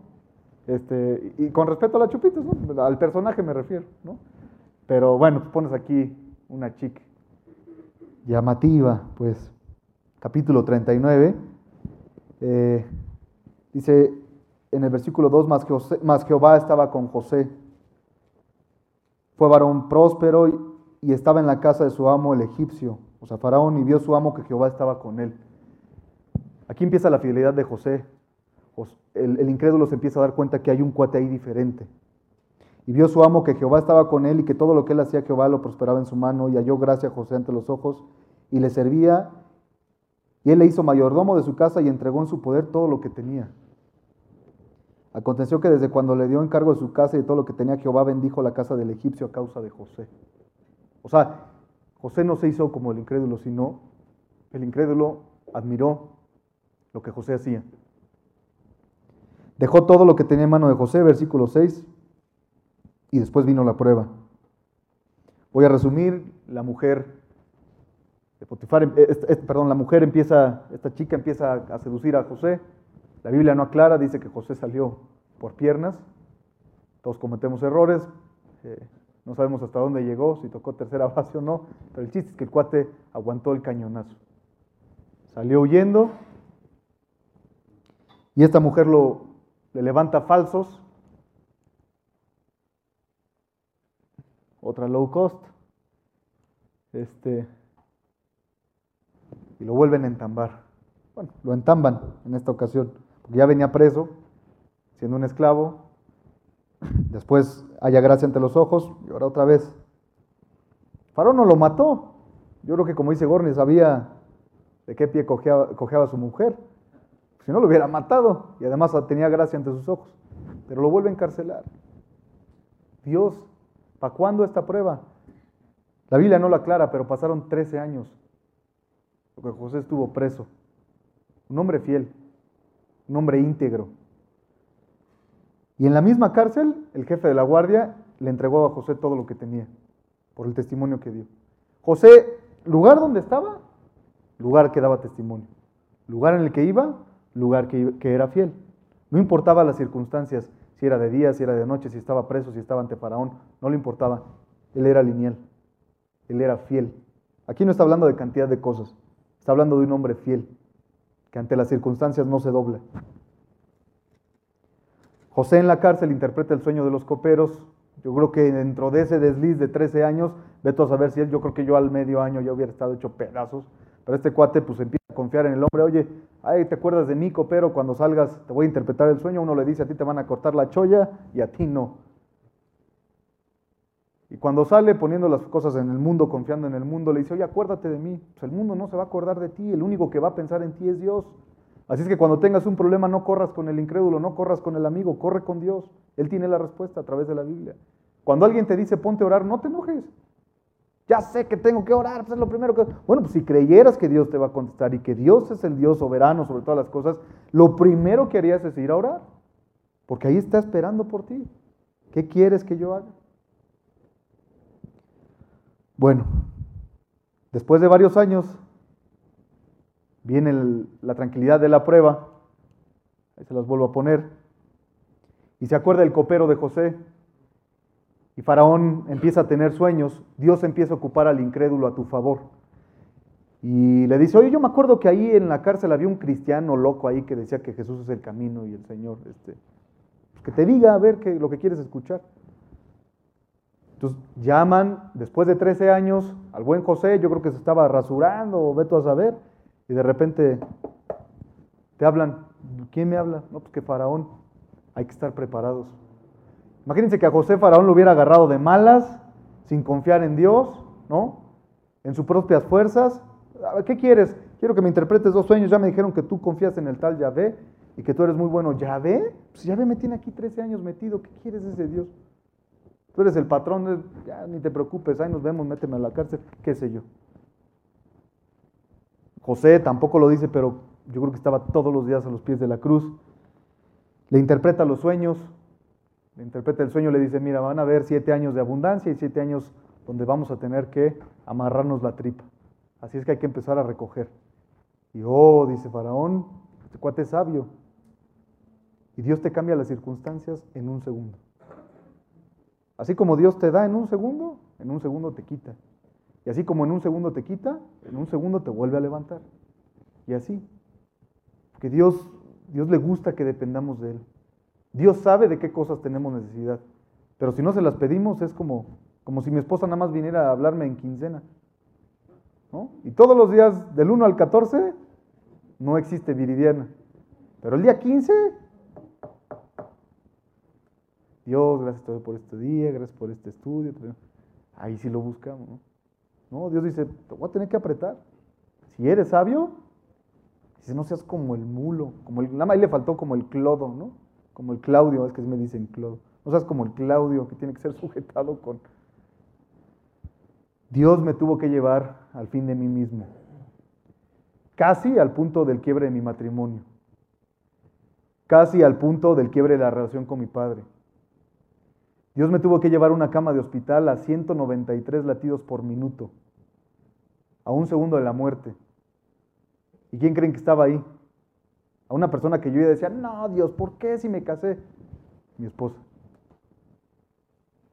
Este, y con respecto a las chupitas, al personaje me refiero, ¿no? Pero bueno, pones aquí una chica llamativa, pues, capítulo 39, eh, dice en el versículo 2, más, más Jehová estaba con José. Fue varón próspero y, y estaba en la casa de su amo el egipcio, o sea, Faraón, y vio su amo que Jehová estaba con él. Aquí empieza la fidelidad de José el, incrédulo se empieza a dar cuenta que hay un cuate ahí diferente. Y vio su amo que Jehová estaba con él y que todo lo que él hacía Jehová lo prosperaba en su mano y halló gracia a José ante los ojos y le servía. Y él le hizo mayordomo de su casa y entregó en su poder todo lo que tenía. Aconteció que desde cuando le dio encargo de su casa y de todo lo que tenía, Jehová bendijo la casa del egipcio a causa de José. O sea, José no se hizo como el incrédulo, sino el incrédulo admiró lo que José hacía. Dejó todo lo que tenía en mano de José, versículo 6, y después vino la prueba. Voy a resumir, la mujer Potifar, eh, perdón, la mujer empieza, esta chica empieza a seducir a José. La Biblia no aclara, dice que José salió por piernas. Todos cometemos errores. Eh, no sabemos hasta dónde llegó, si tocó tercera <laughs> base o no, pero el chiste es que el cuate aguantó el cañonazo. Salió huyendo y esta mujer lo, le levanta falsos. Otra low cost. Este, y lo vuelven a entambar. Bueno, lo entamban en esta ocasión, porque ya venía preso, siendo un esclavo. <clears throat> Después haya gracia ante los ojos y ahora otra vez. Faraón no lo mató. Yo creo que como dice Gorni, sabía de qué pie cojeaba, su mujer. Si no lo hubiera matado y además tenía gracia ante sus ojos. Pero lo vuelve a encarcelar. Dios, ¿para cuándo esta prueba? La Biblia no lo aclara, pero pasaron 13 años porque José estuvo preso. Un hombre fiel, un hombre íntegro. Y en la misma cárcel, el jefe de la guardia le entregó a José todo lo que tenía, por el testimonio que dio. José, lugar donde estaba, lugar que daba testimonio. Lugar en el que iba, lugar que, que era fiel. No importaba las circunstancias, si era de día, si era de noche, si estaba preso, si estaba ante Faraón, no le importaba. Él era lineal, él era fiel. Aquí no está hablando de cantidad de cosas, Está hablando de un hombre fiel, que ante las circunstancias no se dobla. José en la cárcel interpreta el sueño de los coperos. Yo creo que dentro de ese desliz de 13 años, veto a saber si él, yo creo que yo al medio año ya hubiera estado hecho pedazos. Pero este cuate pues empieza confiar en el hombre. Oye, ay, ¿te acuerdas de mí, copero? Cuando salgas te voy a interpretar el sueño. Uno le dice, a ti te van a cortar la cholla y a ti no. Y cuando sale poniendo las cosas en el mundo, confiando en el mundo, le dice, oye, acuérdate de mí. Pues el mundo no se va a acordar de ti, el único que va a pensar en ti es Dios. Así es que cuando tengas un problema no corras con el incrédulo, no corras con el amigo, corre con Dios. Él tiene la respuesta a través de la Biblia. Cuando alguien te dice ponte a orar, no te enojes. Ya sé que tengo que orar, pues es lo primero que... Bueno, pues si creyeras que Dios te va a contestar y que Dios es el Dios soberano sobre todas las cosas, lo primero que harías es ir a orar. Porque ahí está esperando por ti. ¿Qué quieres que yo haga? Bueno, después de varios años viene la tranquilidad de la prueba, ahí se las vuelvo a poner, y se acuerda el copero de José, y Faraón empieza a tener sueños, Dios empieza a ocupar al incrédulo a tu favor. Y le dice, oye, yo me acuerdo que ahí en la cárcel había un cristiano loco ahí que decía que Jesús es el camino y el Señor. Este, pues que te diga a ver qué, lo que quieres escuchar. Entonces llaman después de 13 años al buen José, yo creo que se estaba rasurando o veto a saber, y de repente te hablan, ¿quién me habla? No, pues que Faraón, hay que estar preparados. Imagínense que a José Faraón lo hubiera agarrado de malas, sin confiar en Dios, ¿no? En sus propias fuerzas. ¿Qué quieres? Quiero que me interpretes dos sueños. Ya me dijeron que tú confías en el tal Yahvé y que tú eres muy bueno. ¿Yahvé? Pues Yahvé me tiene aquí 13 años metido. ¿Qué quieres de ese Dios? Tú eres el patrón, ya ni te preocupes, ahí nos vemos, méteme a la cárcel, qué sé yo. José tampoco lo dice, pero yo creo que estaba todos los días a los pies de la cruz. Le interpreta los sueños, interpreta el sueño, le dice, mira, van a haber siete años de abundancia y siete años donde vamos a tener que amarrarnos la tripa. Así es que hay que empezar a recoger. Y oh, dice Faraón, este cuate sabio. Y Dios te cambia las circunstancias en un segundo. Así como Dios te da en un segundo, en un segundo te quita. Y así como en un segundo te quita, en un segundo te vuelve a levantar. Y así. Que Dios, Dios le gusta que dependamos de Él. Dios sabe de qué cosas tenemos necesidad. Pero si no se las pedimos es como, como si mi esposa nada más viniera a hablarme en quincena. Y todos los días del 1 al 14 no existe viridiana. Pero el día 15 Dios, gracias por este día, gracias por este estudio. Ahí sí lo buscamos. ¿no? Dios dice, te voy a tener que apretar. Si eres sabio, dice, no seas como el mulo, como el, nada más le faltó como el clodo, ¿no? Como el Claudio, es que me dicen clodo. No seas como el Claudio, que tiene que ser <laughs> sujetado con... Dios me tuvo que llevar al fin de mí mismo, casi al punto del quiebre de mi matrimonio, casi al punto del quiebre de la relación con mi padre. Dios me tuvo que llevar una cama de hospital a 193 latidos por minuto. a un segundo de la muerte. ¿Y quién creen que estaba ahí? A una persona que yo ya decía, no, Dios, ¿por qué si me casé? Mi esposa.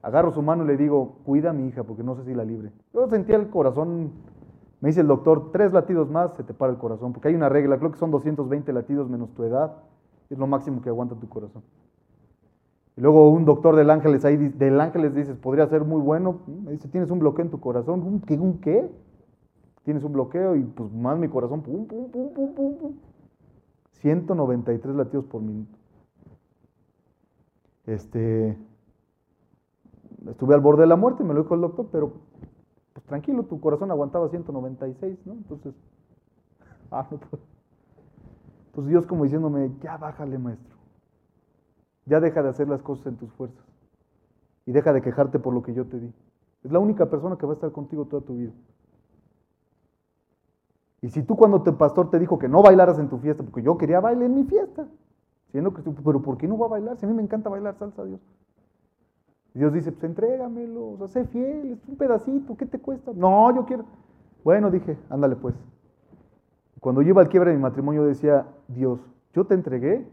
Agarro su mano y le digo, cuida a mi hija porque no sé si la libre. Yo sentía el corazón, me dice el doctor, tres latidos más se te para el corazón, porque hay una regla, creo que son 220 latidos menos tu edad, es lo máximo que aguanta tu corazón. Y luego un doctor del Ángeles ahí, del Ángeles dices, podría ser muy bueno, me dice, tienes un bloqueo en tu corazón, ¿un qué? Un qué? Tienes un bloqueo y pues más mi corazón, pum, pum, pum, pum, pum, pum. 193 latidos por minuto. Este, estuve al borde de la muerte, me lo dijo el doctor, pero pues tranquilo, tu corazón aguantaba 196, ¿no? Entonces, <laughs> ah, no puedo. Entonces Dios como diciéndome, ya bájale maestro, ya deja de hacer las cosas en tus fuerzas y deja de quejarte por lo que yo te di. Es la única persona que va a estar contigo toda tu vida. Y si tú cuando tu pastor te dijo que no bailaras en tu fiesta, porque yo quería bailar en mi fiesta, siendo que, pero ¿por qué no va a bailar? Si a mí me encanta bailar salsa, Dios. Dios dice, pues entrégamelo, o sea, sé fiel, es un pedacito, ¿qué te cuesta? No, yo quiero. Bueno, dije, ándale pues. Cuando yo iba al quiebre de mi matrimonio, decía, Dios, yo te entregué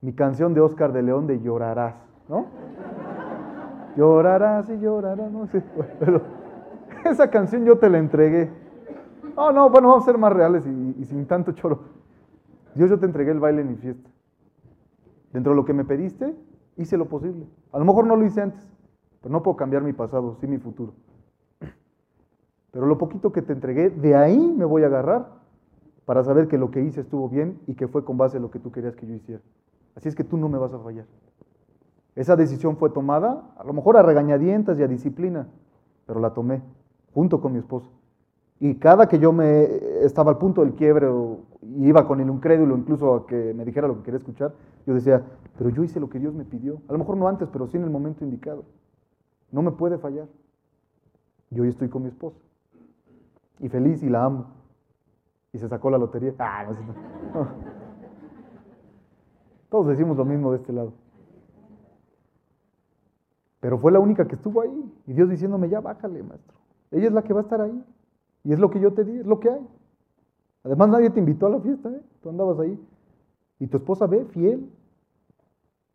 mi canción de Oscar de León de Llorarás, ¿no? <laughs> llorarás y llorarás, no sé, <laughs> pero esa canción yo te la entregué. Oh, no, bueno, vamos a ser más reales y, sin tanto choro. Dios, yo te entregué el baile en mi fiesta. Dentro de lo que me pediste, hice lo posible. A lo mejor no lo hice antes, pero no puedo cambiar mi pasado, sí mi futuro. Pero lo poquito que te entregué, de ahí me voy a agarrar para saber que lo que hice estuvo bien y que fue con base en lo que tú querías que yo hiciera. Así es que tú no me vas a fallar. Esa decisión fue tomada, a lo mejor a regañadientas y a disciplina, pero la tomé junto con mi esposa. Y cada que yo me estaba al punto del quiebre o iba con el incrédulo incluso a que me dijera lo que quería escuchar, yo decía, pero yo hice lo que Dios me pidió. A lo mejor no antes, pero sí en el momento indicado. No me puede fallar. Yo hoy estoy con mi esposa. Y feliz y la amo. Y se sacó la lotería. <laughs> Ah, <laughs> Todos decimos lo mismo de este lado. Pero fue la única que estuvo ahí. Y Dios diciéndome, ya bájale, maestro. Ella es la que va a estar ahí. Y es lo que yo te di, es lo que hay. Además nadie te invitó a la fiesta, ¿eh? Tú andabas ahí. Y tu esposa ve, fiel,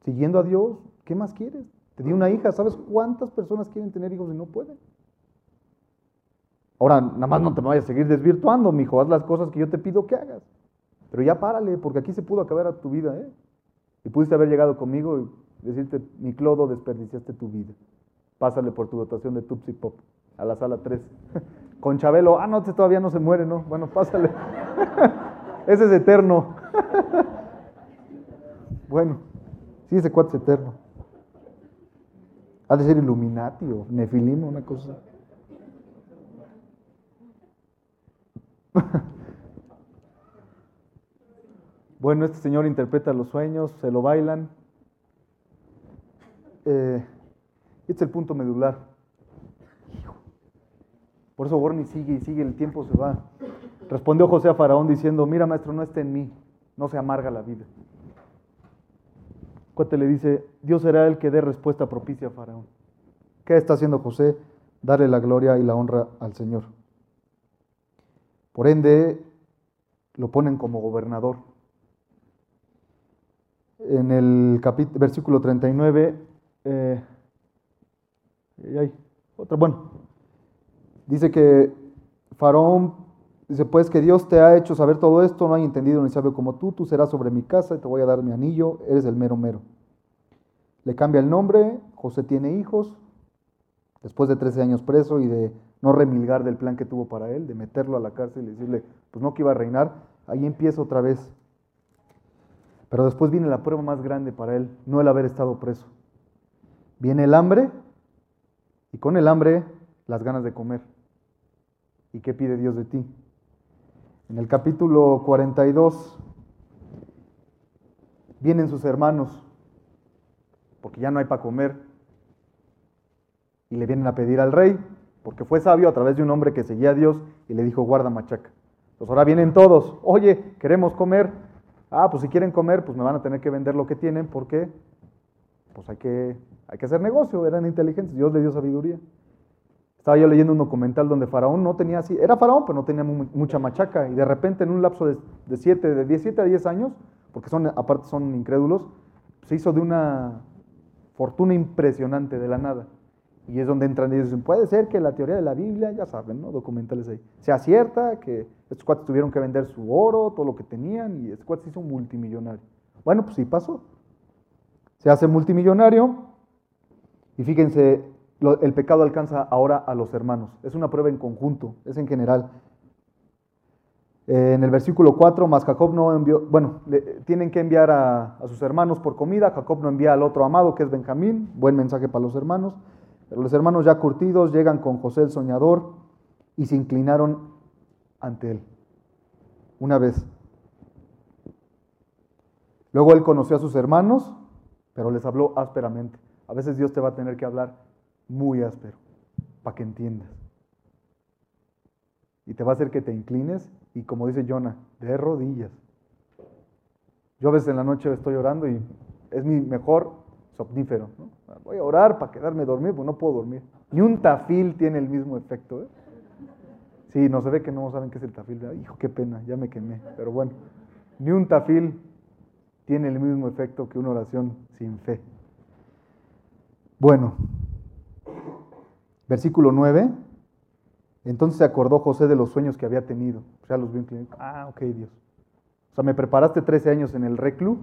siguiendo a Dios, ¿qué más quieres? Te di una hija, ¿sabes cuántas personas quieren tener hijos y no pueden? Ahora, nada más no te vayas a seguir desvirtuando, mijo, haz las cosas que yo te pido que hagas. Pero ya párale, porque aquí se pudo acabar a tu vida, ¿eh? Y pudiste haber llegado conmigo y decirte, mi clodo, desperdiciaste tu vida. Pásale por tu dotación de Tupsi Pop a la sala 3. <laughs> Con Chabelo, ah, no, este todavía no se muere, ¿no? Bueno, pásale. <laughs> Ese es eterno. <laughs> bueno, sí, ese cuate es eterno. Ha de ser Illuminati o Nefilim, una cosa. <laughs> bueno, este señor interpreta los sueños, se lo bailan. Eh, este es el punto medular. Por eso Borni sigue y sigue, el tiempo se va. Respondió José a Faraón diciendo, mira maestro, no está en mí, no se amarga la vida. Cuate le dice, Dios será el que dé respuesta propicia a Faraón. ¿Qué está haciendo José? Darle la gloria y la honra al Señor. Por ende, lo ponen como gobernador. En el versículo 39, eh, hay otra, bueno, Dice que Faraón dice, pues que Dios te ha hecho saber todo esto, no hay entendido ni sabe como tú, tú serás sobre mi casa y te voy a dar mi anillo, eres el mero mero. Le cambia el nombre, José tiene hijos, después de 13 años preso y de no remilgar del plan que tuvo para él, de meterlo a la cárcel y decirle, pues no que iba a reinar, ahí empieza otra vez. Pero después viene la prueba más grande para él, no el haber estado preso. Viene el hambre y con el hambre las ganas de comer. ¿Y qué pide Dios de ti? En el capítulo 42 vienen sus hermanos, porque ya no hay para comer, y le vienen a pedir al rey, porque fue sabio a través de un hombre que seguía a Dios y le dijo, guarda machaca. Entonces ahora vienen todos, oye, queremos comer. Ah, pues si quieren comer, pues me van a tener que vender lo que tienen, porque pues hay que, hay que hacer negocio, eran inteligentes, Dios le dio sabiduría. Estaba yo leyendo un documental donde Faraón no tenía así, era Faraón, pero no tenía mucha machaca. Y de repente en un lapso de, de, siete, de 17 a 10 años, porque son, aparte son incrédulos, se hizo de una fortuna impresionante de la nada. Y es donde entran y dicen, puede ser que la teoría de la Biblia, ya saben, ¿no? Documentales ahí, sea cierta, que estos cuates tuvieron que vender su oro, todo lo que tenían, y este cuate se hizo multimillonario. Bueno, pues sí pasó. Se hace multimillonario, y fíjense, el pecado alcanza ahora a los hermanos. Es una prueba en conjunto, es en general. en el versículo 4, más Jacob no envió, bueno, tienen que enviar a, a, sus hermanos por comida, Jacob no envía al otro amado que es Benjamín, buen mensaje para los hermanos. Pero los hermanos ya curtidos llegan con José el soñador y se inclinaron ante él. Una vez. Luego él conoció a sus hermanos, pero les habló ásperamente. A veces Dios te va a tener que hablar muy áspero para que entiendas. Y te va a hacer que te inclines y como dice Jonah, de rodillas. Yo a veces en la noche estoy orando y es mi mejor somnífero. Voy a orar para quedarme dormido, pues no puedo dormir. Ni un tafil tiene el mismo efecto. ¿eh? Sí, no se ve que no saben qué es el tafil. Hijo, qué pena, ya me quemé. Pero bueno, ni un tafil tiene el mismo efecto que una oración sin fe. Bueno, versículo 9. Entonces se acordó José de los sueños que había tenido. Ya los vi Ah, ok, Dios. O sea, me preparaste 13 años en el reclu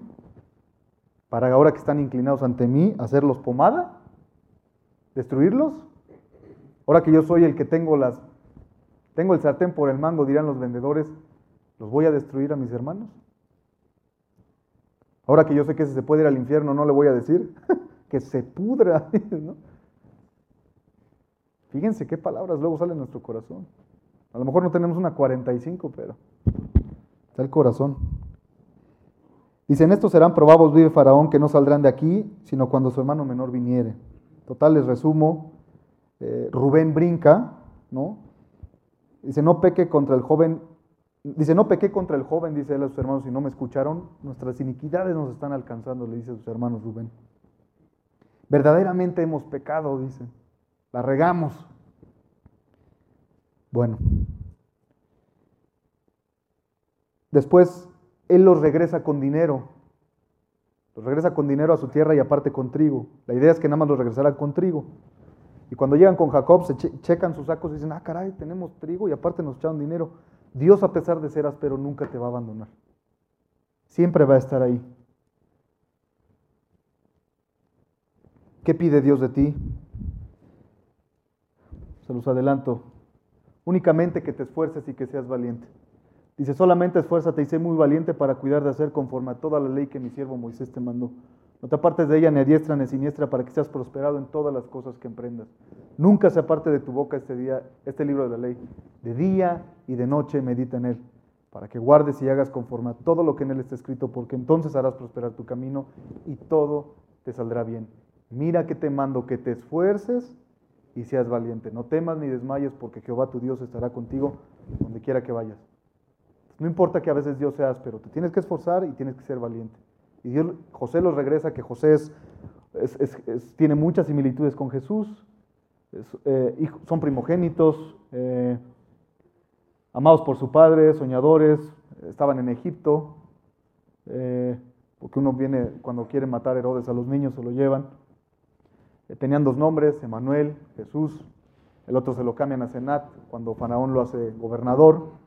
para ahora que están inclinados ante mí, hacerlos pomada, destruirlos. Ahora que yo soy el que tengo las tengo el sartén por el mango, dirán los vendedores, los voy a destruir a mis hermanos. Ahora que yo sé que se puede ir al infierno, no le voy a decir <laughs> que se pudra. <laughs> Fíjense qué palabras luego salen de nuestro corazón. A lo mejor no tenemos una 45, pero está el corazón. Dicen, estos serán probados, vive Faraón, que no saldrán de aquí, sino cuando su hermano menor viniere. Total, les resumo, eh, Rubén brinca, ¿no? Dice, no peque contra el joven, dice, no pequé contra el joven, dice él a sus hermanos, y no me escucharon, nuestras iniquidades nos están alcanzando, le dice a sus hermanos Rubén. Verdaderamente hemos pecado, dice, la regamos. Bueno. Después él los regresa con dinero. Los regresa con dinero a su tierra y aparte con trigo. La idea es que nada más los regresará con trigo. Y cuando llegan con Jacob, se checan sus sacos y dicen, ah, caray, tenemos trigo y aparte nos echaron dinero. Dios, a pesar de ser áspero, nunca te va a abandonar. Siempre va a estar ahí. ¿Qué pide Dios de ti? Se los adelanto. Únicamente que te esfuerces y que seas valiente. Dice, solamente esfuérzate y sé muy valiente para cuidar de hacer conforme a toda la ley que mi siervo Moisés te mandó. No te apartes de ella ni a diestra ni siniestra para que seas prosperado en todas las cosas que emprendas. Nunca se aparte de tu boca este, día, este libro de la ley. De día y de noche medita en él, para que guardes y hagas conforme a todo lo que en él está escrito, porque entonces harás prosperar tu camino y todo te saldrá bien. Mira que te mando que te esfuerces y seas valiente. No temas ni desmayes, porque Jehová tu Dios estará contigo donde quiera que vayas. No importa que a veces Dios sea áspero, te tienes que esforzar y tienes que ser valiente. Y Dios, José los regresa, que José tiene muchas similitudes con Jesús, eh, son primogénitos, eh, amados por su padre, soñadores, estaban en Egipto, eh, porque uno viene cuando quiere matar a Herodes a los niños, se lo llevan. Tenían dos nombres, Emanuel, Jesús, el otro se lo cambian a Senat cuando Faraón lo hace gobernador.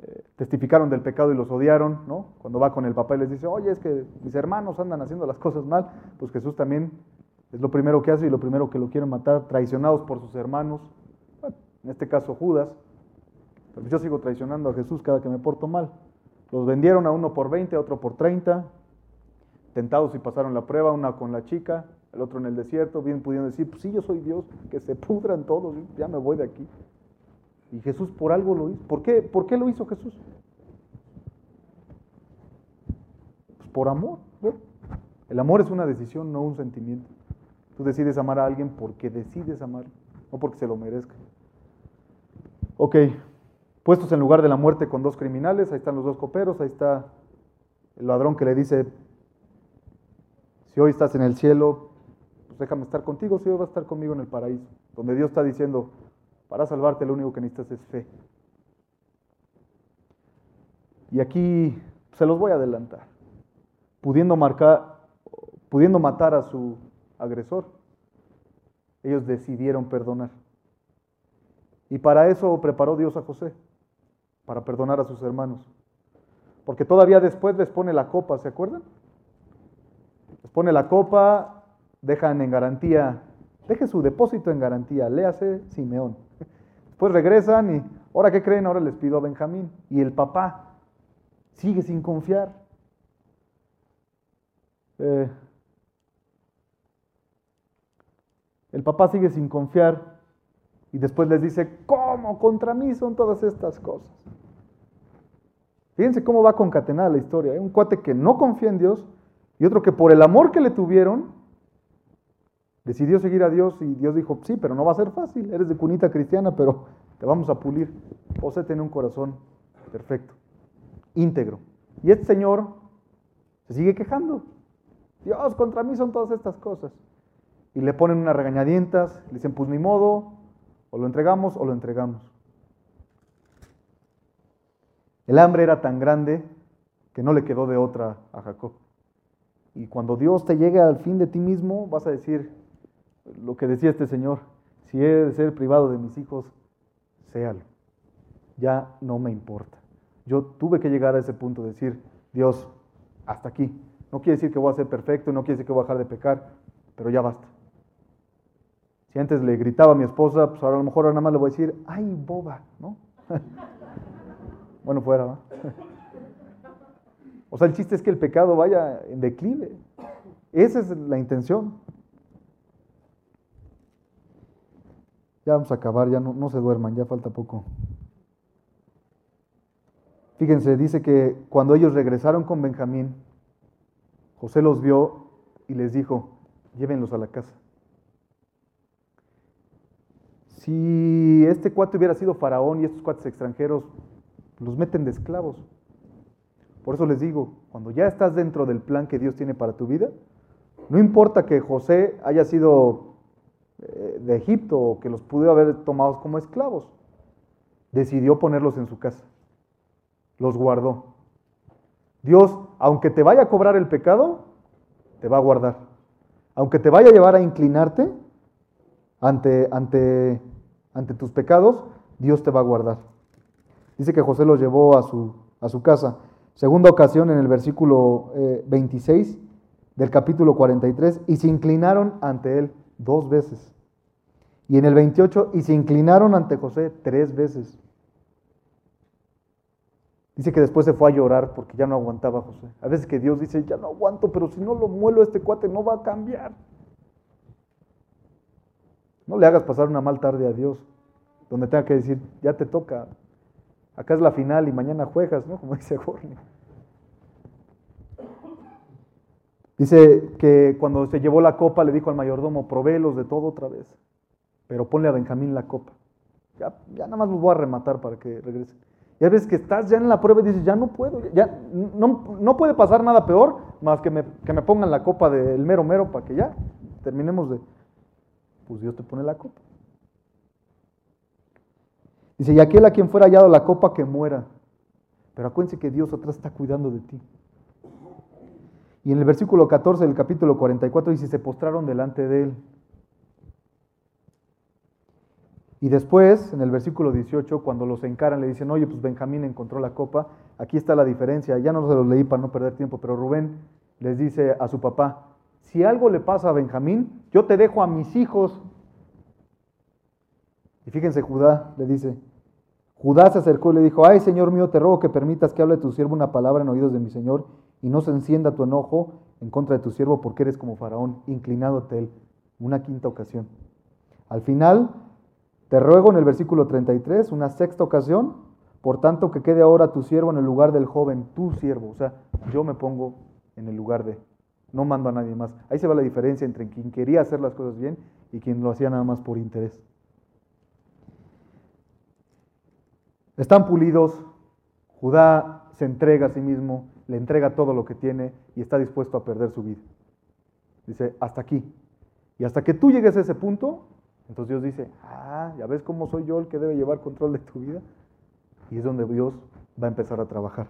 Eh, testificaron del pecado y los odiaron, ¿no? Cuando va con el papá y les dice, oye, es que mis hermanos andan haciendo las cosas mal, pues Jesús también es lo primero que hace y lo primero que lo quieren matar, traicionados por sus hermanos, en este caso Judas, pero yo sigo traicionando a Jesús cada que me porto mal. Los vendieron a uno por 20, a otro por 30, tentados y pasaron la prueba, una con la chica, el otro en el desierto, bien pudieron decir, pues sí, yo soy Dios, que se pudran todos, ya me voy de aquí. Y Jesús por algo lo hizo. ¿Por qué, ¿Por qué lo hizo Jesús? Pues por amor. El amor es una decisión, no un sentimiento. Tú decides amar a alguien porque decides amar, no porque se lo merezca. Ok, puestos en lugar de la muerte con dos criminales, ahí están los dos coperos, ahí está el ladrón que le dice, si hoy estás en el cielo, déjame estar contigo, si hoy vas a estar conmigo en el paraíso, donde Dios está diciendo, Para salvarte lo único que necesitas es fe. Y aquí se los voy a adelantar. Pudiendo marcar, pudiendo matar a su agresor, ellos decidieron perdonar. Y para eso preparó Dios a José, para perdonar a sus hermanos. Porque todavía después les pone la copa, ¿se acuerdan? Les pone la copa, dejan en garantía, deje su depósito en garantía, léase Simeón. Después regresan y, ¿ahora qué creen? Ahora les pido a Benjamín. Y el papá sigue sin confiar. Eh, el papá sigue sin confiar y después les dice, ¿cómo? Contra mí son todas estas cosas. Fíjense cómo va concatenada la historia. Hay un cuate que no confía en Dios y otro que por el amor que le tuvieron, decidió seguir a Dios y Dios dijo, sí, pero no va a ser fácil. Eres de cunita cristiana, pero te vamos a pulir. José tiene un corazón perfecto, íntegro. Y este señor se sigue quejando. Dios, contra mí son todas estas cosas. Y le ponen unas regañadientas, le dicen, pues ni modo, o lo entregamos o lo entregamos. El hambre era tan grande que no le quedó de otra a Jacob. Y cuando Dios te llegue al fin de ti mismo, vas a decir lo que decía este Señor, si he de ser privado de mis hijos, séalo. Ya no me importa. Yo tuve que llegar a ese punto de decir, Dios, hasta aquí. No quiere decir que voy a ser perfecto, no quiere decir que voy a dejar de pecar, pero ya basta. Si antes le gritaba a mi esposa, pues ahora a lo mejor ahora nada más le voy a decir, ay, boba, ¿no? <laughs> bueno, fuera, ¿va? <laughs> o sea, el chiste es que el pecado vaya en declive. Esa es la intención. Ya vamos a acabar, ya no, se duerman, ya falta poco. Fíjense, dice que cuando ellos regresaron con Benjamín, José los vio y les dijo, llévenlos a la casa. Si este cuate hubiera sido faraón y estos cuates extranjeros los meten de esclavos. Por eso les digo, cuando ya estás dentro del plan que Dios tiene para tu vida, no importa que José haya sido de Egipto o que los pudo haber tomado como esclavos, decidió ponerlos en su casa. Los guardó. Dios, aunque te vaya a cobrar el pecado, te va a guardar. Aunque te vaya a llevar a inclinarte ante, ante ante tus pecados, Dios te va a guardar. Dice que José los llevó a su, a su casa. Segunda ocasión en el versículo 26 eh, del capítulo 43, y se inclinaron ante él dos veces. Y en el 28, y se inclinaron ante José tres veces. Dice que después se fue a llorar porque ya no aguantaba José. A veces que Dios dice, ya no aguanto, pero si no lo muelo este cuate no va a cambiar. No le hagas pasar una mal tarde a Dios, donde tenga que decir, ya te toca, acá es la final y mañana juegas, ¿no? Como dice Jorge. Dice que cuando se llevó la copa le dijo al mayordomo, provélos de todo otra vez, pero ponle a Benjamín la copa. Ya, ya nada más los voy a rematar para que regrese. Ya ves que estás ya en la prueba y dices, ya no puedo, ya no, no puede pasar nada peor más que me, que me pongan la copa del mero mero para que ya terminemos de, pues Dios te pone la copa. Dice, y aquel a quien fuera hallado la copa que muera. Pero acuérdense que Dios atrás está cuidando de ti. Y en el versículo 14 del capítulo 44 dice, se postraron delante de él. Y después, en el versículo 18, cuando los encaran, le dicen, oye, pues Benjamín encontró la copa. Aquí está la diferencia. Ya no se los leí para no perder tiempo, pero Rubén les dice a su papá, si algo le pasa a Benjamín, yo te dejo a mis hijos. Y fíjense, Judá le dice, Judá se acercó y le dijo, ay Señor mío, te ruego que permitas que hable tu siervo una palabra en oídos de mi Señor y no se encienda tu enojo en contra de tu siervo porque eres como faraón, inclinado a él. Una quinta ocasión. Al final, te ruego en el versículo 33, una sexta ocasión, por tanto que quede ahora tu siervo en el lugar del joven, tu siervo. O sea, yo me pongo en el lugar de no mando a nadie más. Ahí se va la diferencia entre quien quería hacer las cosas bien y quien lo hacía nada más por interés. Están pulidos, Judá se entrega a sí mismo, le entrega todo lo que tiene y está dispuesto a perder su vida. Dice, hasta aquí. Y hasta que tú llegues a ese punto, Entonces Dios dice, ah, ya ves cómo soy yo el que debe llevar control de tu vida. Y es donde Dios va a empezar a trabajar.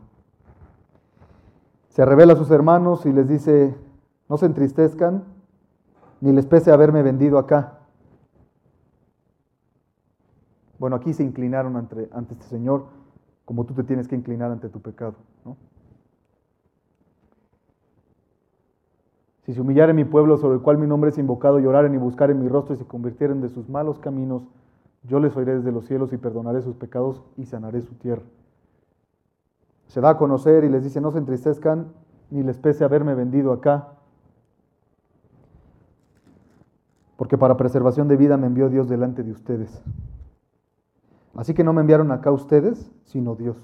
Se revela a sus hermanos y les dice, no se entristezcan, ni les pese haberme vendido acá. Bueno, aquí se inclinaron ante, este Señor como tú te tienes que inclinar ante tu pecado. ¿no? Si se humillaren mi pueblo sobre el cual mi nombre es invocado, lloraren y buscaren mi rostro y se convirtieren de sus malos caminos, yo les oiré desde los cielos y perdonaré sus pecados y sanaré su tierra. Se da a conocer y les dice, no se entristezcan ni les pese haberme vendido acá, porque para preservación de vida me envió Dios delante de ustedes. Así que no me enviaron acá ustedes, sino Dios.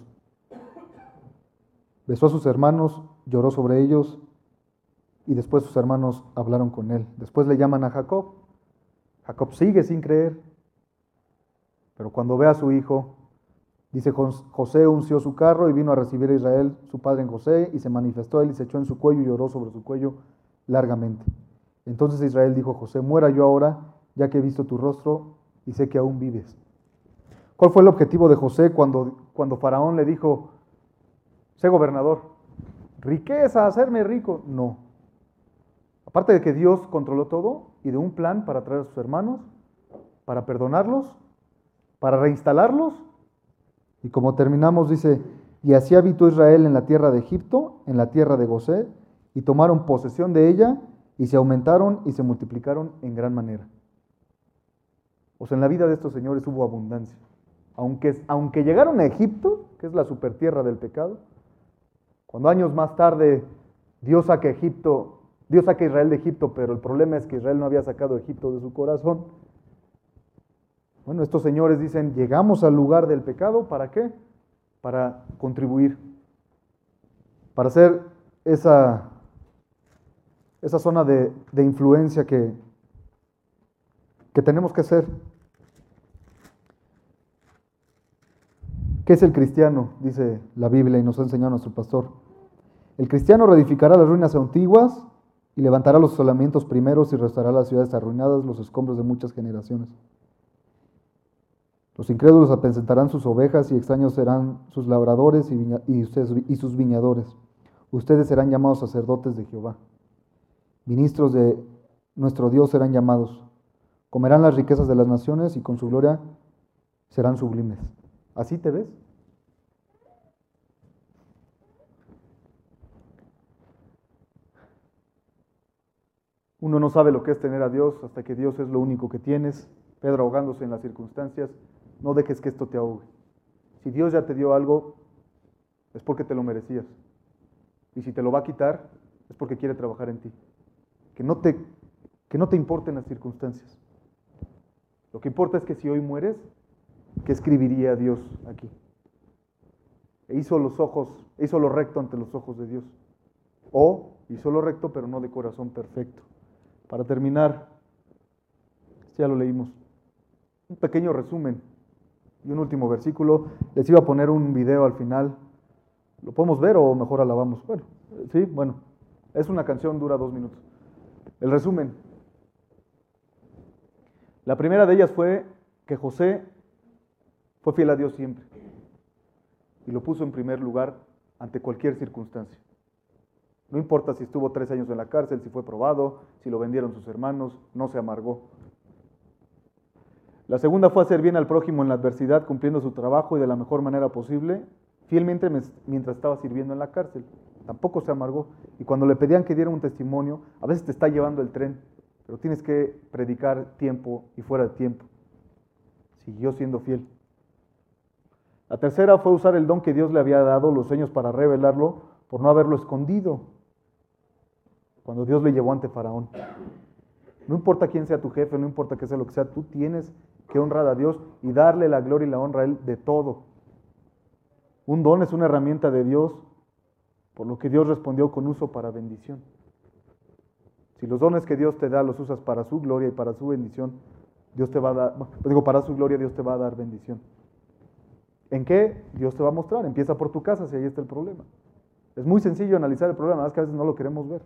Besó a sus hermanos, lloró sobre ellos y después sus hermanos hablaron con él. Después le llaman a Jacob. Jacob sigue sin creer. Pero cuando ve a su hijo, dice José unció su carro y vino a recibir a Israel, su padre en José, y se manifestó él y se echó en su cuello y lloró sobre su cuello largamente. Entonces Israel dijo, José, muera yo ahora, ya que he visto tu rostro y sé que aún vives. ¿Cuál fue el objetivo de José cuando, cuando Faraón le dijo, sé gobernador? ¿Riqueza, hacerme rico? No. Aparte de que Dios controló todo y de un plan para traer a sus hermanos, para perdonarlos, para reinstalarlos. Y como terminamos, dice, y así habitó Israel en la tierra de Egipto, en la tierra de Gosé, y tomaron posesión de ella, y se aumentaron y se multiplicaron en gran manera. O sea, en la vida de estos señores hubo abundancia. Aunque, aunque llegaron a Egipto, que es la supertierra del pecado, cuando años más tarde Dios saca Egipto Dios saca a Israel de Egipto, pero el problema es que Israel no había sacado a Egipto de su corazón. Bueno, estos señores dicen, llegamos al lugar del pecado, ¿para qué? Para contribuir, para hacer esa, esa zona de, de influencia que, que tenemos que hacer. ¿Qué es el cristiano? Dice la Biblia y nos ha enseñado nuestro pastor. El cristiano reedificará las ruinas antiguas y levantará los solamientos primeros y restaurará las ciudades arruinadas, los escombros de muchas generaciones. Los incrédulos apencentarán sus ovejas y extraños serán sus labradores y, ustedes, y sus viñadores. Ustedes serán llamados sacerdotes de Jehová. Ministros de nuestro Dios serán llamados. Comerán las riquezas de las naciones y con su gloria serán sublimes. ¿Así te ves? Uno no sabe lo que es tener a Dios hasta que Dios es lo único que tienes. Pedro ahogándose en las circunstancias, no dejes que esto te ahogue. Si Dios ya te dio algo, es porque te lo merecías. Y si te lo va a quitar, es porque quiere trabajar en ti. Que no te, que no te importen las circunstancias. Lo que importa es que si hoy mueres, ¿qué escribiría Dios aquí? E hizo los ojos, hizo lo recto ante los ojos de Dios. O hizo lo recto, pero no de corazón perfecto. Para terminar, ya lo leímos, un pequeño resumen y un último versículo. Les iba a poner un video al final. ¿Lo podemos ver o mejor alabamos? Bueno, sí, bueno. Es una canción, dura dos minutos. El resumen. La primera de ellas fue que José fue fiel a Dios siempre y lo puso en primer lugar ante cualquier circunstancia. No importa si estuvo tres años en la cárcel, si fue probado, si lo vendieron sus hermanos, no se amargó. La segunda fue hacer bien al prójimo en la adversidad, cumpliendo su trabajo y de la mejor manera posible, fielmente mientras estaba sirviendo en la cárcel. Tampoco se amargó. Y cuando le pedían que diera un testimonio, a veces te está llevando el tren, pero tienes que predicar tiempo y fuera de tiempo. Siguió siendo fiel. La tercera fue usar el don que Dios le había dado, los sueños, para revelarlo, por no haberlo escondido cuando Dios le llevó ante Faraón. No importa quién sea tu jefe, no importa qué sea lo que sea, tú tienes que honrar a Dios y darle la gloria y la honra a Él de todo. Un don es una herramienta de Dios, por lo que Dios respondió con uso para bendición. Si los dones que Dios te da los usas para su gloria y para su bendición, Dios te va a dar, digo, para su gloria Dios te va a dar bendición. ¿En qué? Dios te va a mostrar. Empieza por tu casa si ahí está el problema. Es muy sencillo analizar el problema, es que a veces no lo queremos ver.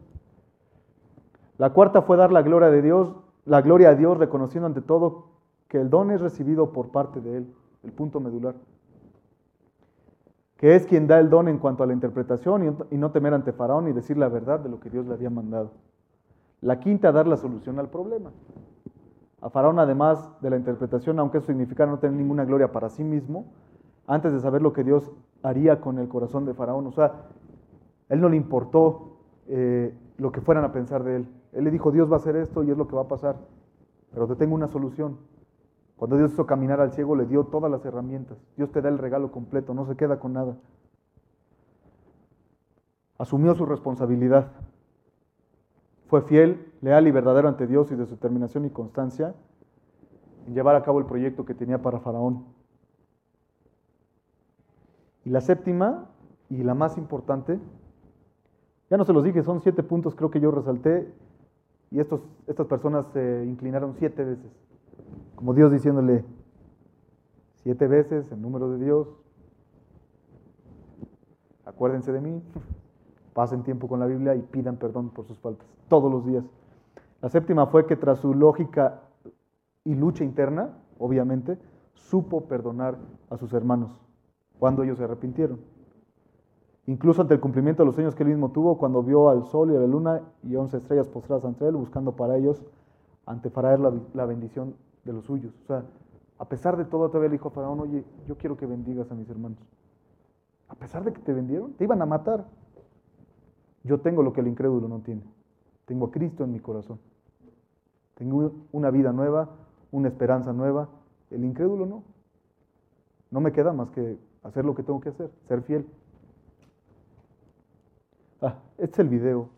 La cuarta fue dar la gloria de Dios, la gloria a Dios, reconociendo ante todo que el don es recibido por parte de Él, el punto medular. Que es quien da el don en cuanto a la interpretación y no temer ante Faraón y decir la verdad de lo que Dios le había mandado. La quinta, dar la solución al problema. A Faraón, además de la interpretación, aunque eso significara no tener ninguna gloria para sí mismo, antes de saber lo que Dios haría con el corazón de Faraón, o sea, él no le importó eh, lo que fueran a pensar de él. Él le dijo, Dios va a hacer esto y es lo que va a pasar, pero te tengo una solución. Cuando Dios hizo caminar al ciego, le dio todas las herramientas. Dios te da el regalo completo, no se queda con nada. Asumió su responsabilidad. Fue fiel, leal y verdadero ante Dios y de su determinación y constancia en llevar a cabo el proyecto que tenía para Faraón. Y la séptima y la más importante, ya no se los dije, son siete puntos creo que yo resalté y estos, estas personas se inclinaron siete veces, como Dios diciéndole siete veces el número de Dios, acuérdense de mí, <laughs> pasen tiempo con la Biblia y pidan perdón por sus faltas, todos los días. La séptima fue que tras su lógica y lucha interna, obviamente, supo perdonar a sus hermanos cuando ellos se arrepintieron. Incluso ante el cumplimiento de los sueños que él mismo tuvo, cuando vio al sol y a la luna y once estrellas postradas ante él, buscando para ellos, ante Faraón, la, bendición de los suyos. O sea, a pesar de todo, todavía le dijo a Faraón, oye, yo quiero que bendigas a mis hermanos. A pesar de que te vendieron, te iban a matar. Yo tengo lo que el incrédulo no tiene. Tengo a Cristo en mi corazón. Tengo una vida nueva, una esperanza nueva. El incrédulo no. No me queda más que hacer lo que tengo que hacer, ser fiel. Ah, este es el video.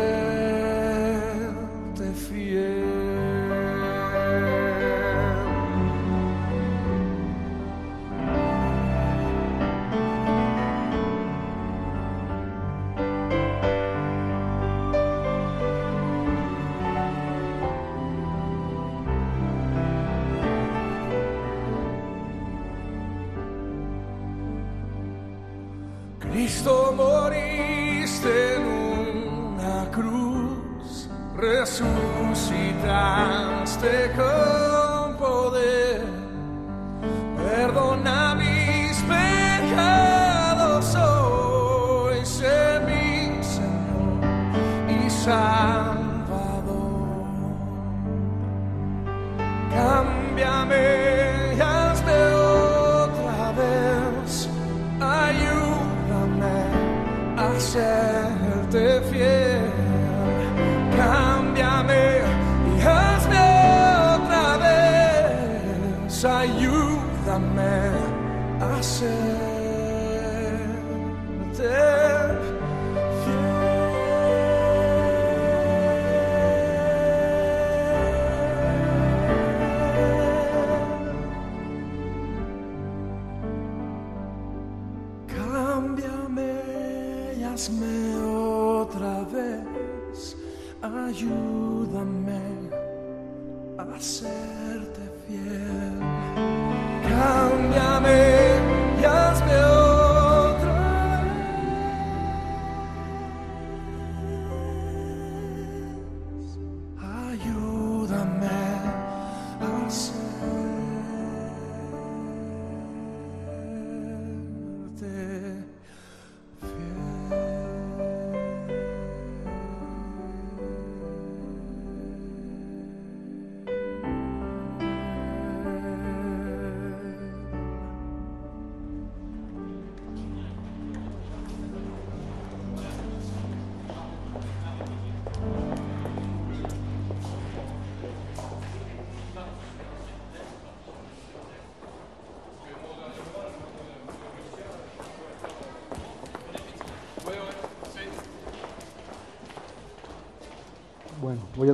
mistake.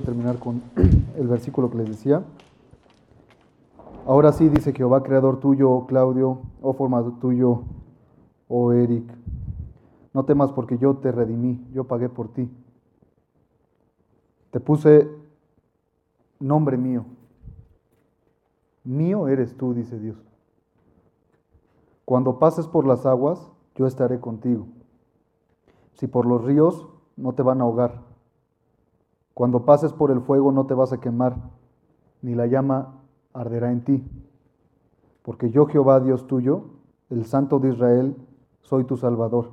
Terminar con <clears throat> el versículo que les decía. Ahora sí dice Jehová, creador tuyo, oh Claudio, oh formado tuyo, oh Eric. No temas porque yo te redimí, yo pagué por ti. Te puse nombre mío. Mío eres tú, dice Dios. Cuando pases por las aguas, yo estaré contigo. Si por los ríos, no te van a ahogar. Cuando pases por el fuego, no te vas a quemar, ni la llama arderá en ti. Porque yo, Jehová, Dios tuyo, el Santo de Israel, soy tu Salvador.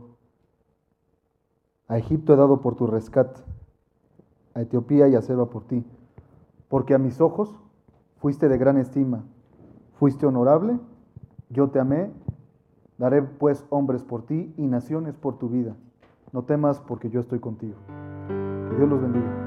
A Egipto he dado por tu rescate, a Etiopía y a Seba por ti. Porque a mis ojos fuiste de gran estima, fuiste honorable, yo te amé, daré pues hombres por ti y naciones por tu vida. No temas porque yo estoy contigo. Que Dios los bendiga.